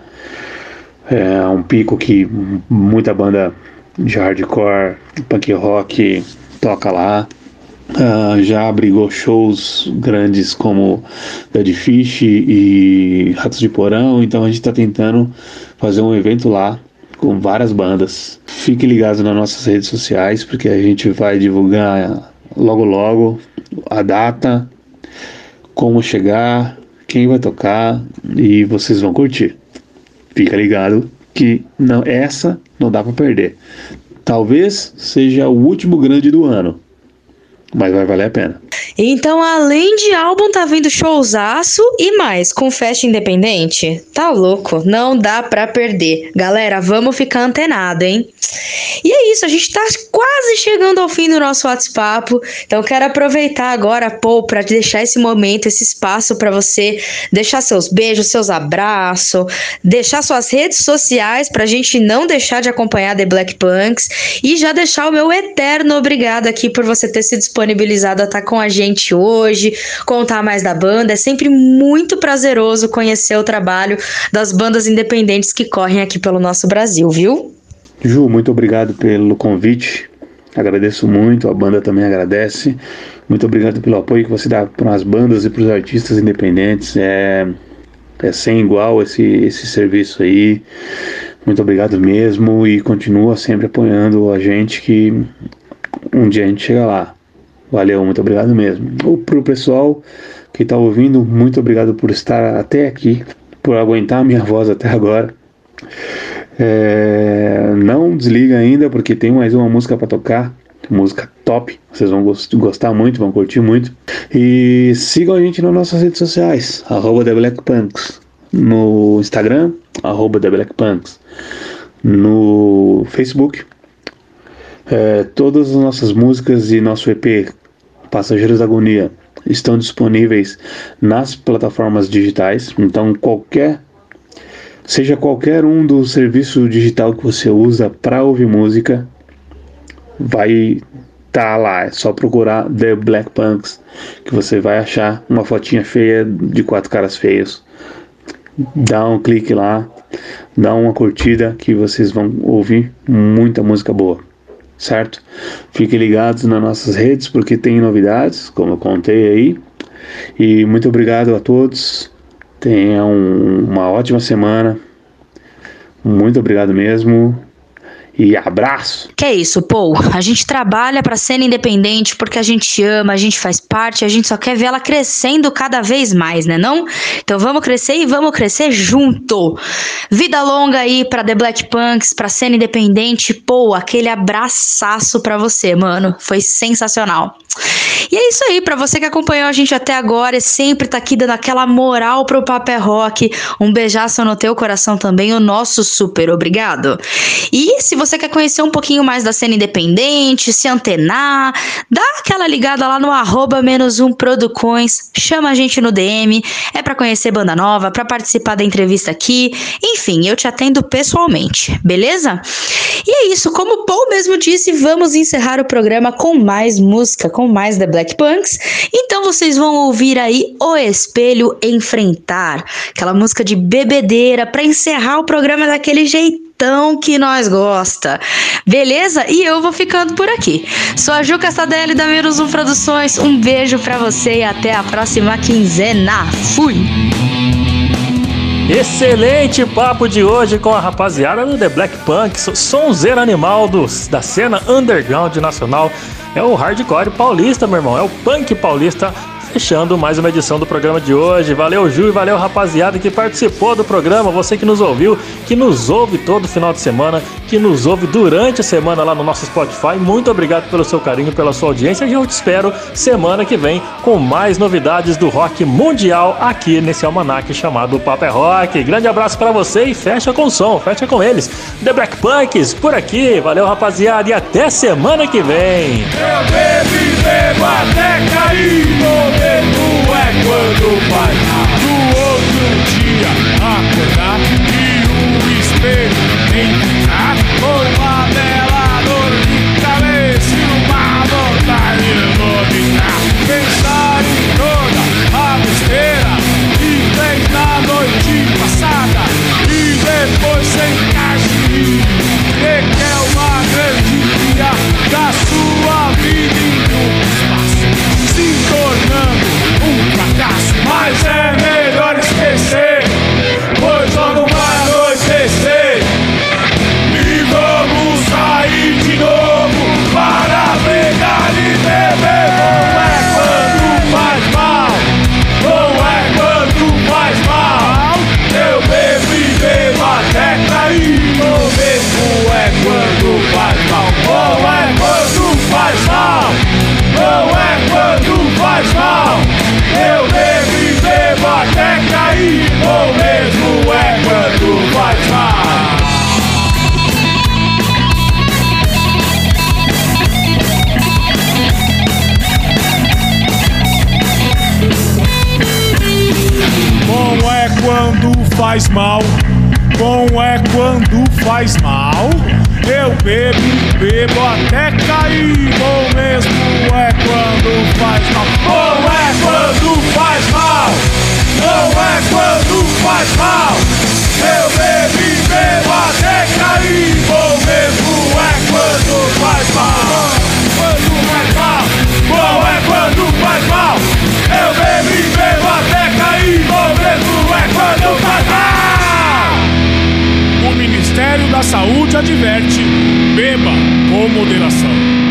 É um pico que muita banda de hardcore, punk rock toca lá. Uh, já abrigou shows grandes como Dead Fish e Ratos de Porão, então a gente está tentando fazer um evento lá com várias bandas. Fique ligado nas nossas redes sociais, porque a gente vai divulgar logo logo a data, como chegar, quem vai tocar e vocês vão curtir. Fica ligado que não essa não dá para perder. Talvez seja o último grande do ano mas vai valer a pena. Então, além de álbum, tá vindo showzaço e mais, com festa independente? Tá louco, não dá pra perder. Galera, vamos ficar antenado, hein? E é isso, a gente tá quase chegando ao fim do nosso WhatsApp, então quero aproveitar agora, pô, pra deixar esse momento, esse espaço para você deixar seus beijos, seus abraços, deixar suas redes sociais pra gente não deixar de acompanhar The Black Punks e já deixar o meu eterno obrigado aqui por você ter se disponibilizado a estar com a gente hoje, contar mais da banda. É sempre muito prazeroso conhecer o trabalho das bandas independentes que correm aqui pelo nosso Brasil, viu? Ju, muito obrigado pelo convite. Agradeço muito, a banda também agradece. Muito obrigado pelo apoio que você dá para as bandas e para os artistas independentes. É, é sem igual esse, esse serviço aí. Muito obrigado mesmo e continua sempre apoiando a gente que um dia a gente chega lá. Valeu, muito obrigado mesmo. Ou pro pessoal que está ouvindo, muito obrigado por estar até aqui, por aguentar a minha *laughs* voz até agora. É, não desliga ainda, porque tem mais uma música para tocar. Música top, vocês vão gostar muito, vão curtir muito. E sigam a gente nas nossas redes sociais, arroba The Black Punks. No Instagram, arroba The Black Punks. No Facebook, é, todas as nossas músicas e nosso EP Passageiros da Agonia estão disponíveis nas plataformas digitais. Então, qualquer seja qualquer um do serviço digital que você usa para ouvir música, vai estar tá lá. É só procurar The Black Punks que você vai achar uma fotinha feia de quatro caras feios. Dá um clique lá, dá uma curtida que vocês vão ouvir muita música boa certo? Fiquem ligados nas nossas redes porque tem novidades, como eu contei aí. E muito obrigado a todos. Tenham uma ótima semana. Muito obrigado mesmo e abraço. Que é isso, Paul. A gente trabalha para cena independente porque a gente ama, a gente faz parte, a gente só quer ver ela crescendo cada vez mais, né não? Então vamos crescer e vamos crescer junto. Vida longa aí para The Black Punks, para cena independente. Paul, aquele abraçaço para você, mano. Foi sensacional. E é isso aí, para você que acompanhou a gente até agora e sempre tá aqui dando aquela moral pro Papel Rock, um beijaço no teu coração também, o nosso super obrigado. E se você quer conhecer um pouquinho mais da cena independente, se antenar, dá aquela ligada lá no arroba menos um Producões, chama a gente no DM, é para conhecer banda nova, para participar da entrevista aqui, enfim, eu te atendo pessoalmente, beleza? E é isso, como o Paul mesmo disse, vamos encerrar o programa com mais música, com mais The Black Punks. Então vocês vão ouvir aí O Espelho Enfrentar, aquela música de bebedeira para encerrar o programa daquele jeitão que nós gosta. Beleza? E eu vou ficando por aqui. Sou a Ju Castadelli da Menos Um Produções. Um beijo para você e até a próxima quinzena. Fui! Excelente papo de hoje com a rapaziada do The Black Punk, sonzeiro animal da cena underground nacional. É o hardcore paulista, meu irmão, é o punk paulista fechando mais uma edição do programa de hoje. Valeu, Ju, e valeu, rapaziada, que participou do programa, você que nos ouviu, que nos ouve todo final de semana, que nos ouve durante a semana lá no nosso Spotify. Muito obrigado pelo seu carinho, pela sua audiência e eu te espero semana que vem com mais novidades do rock mundial aqui nesse almanac chamado Papo é Rock. Grande abraço para você e fecha com som, fecha com eles. The Black Punks por aqui. Valeu, rapaziada, e até semana que vem. Eu bebo até cair, momento é quando vai faz mal, bom é quando faz mal. Eu bebo, bebo até cair. Bom mesmo é quando faz mal. Bom é quando faz mal, não é quando faz mal. Eu bebo bebo até cair. Bom mesmo é quando Ministério da Saúde adverte: beba com moderação.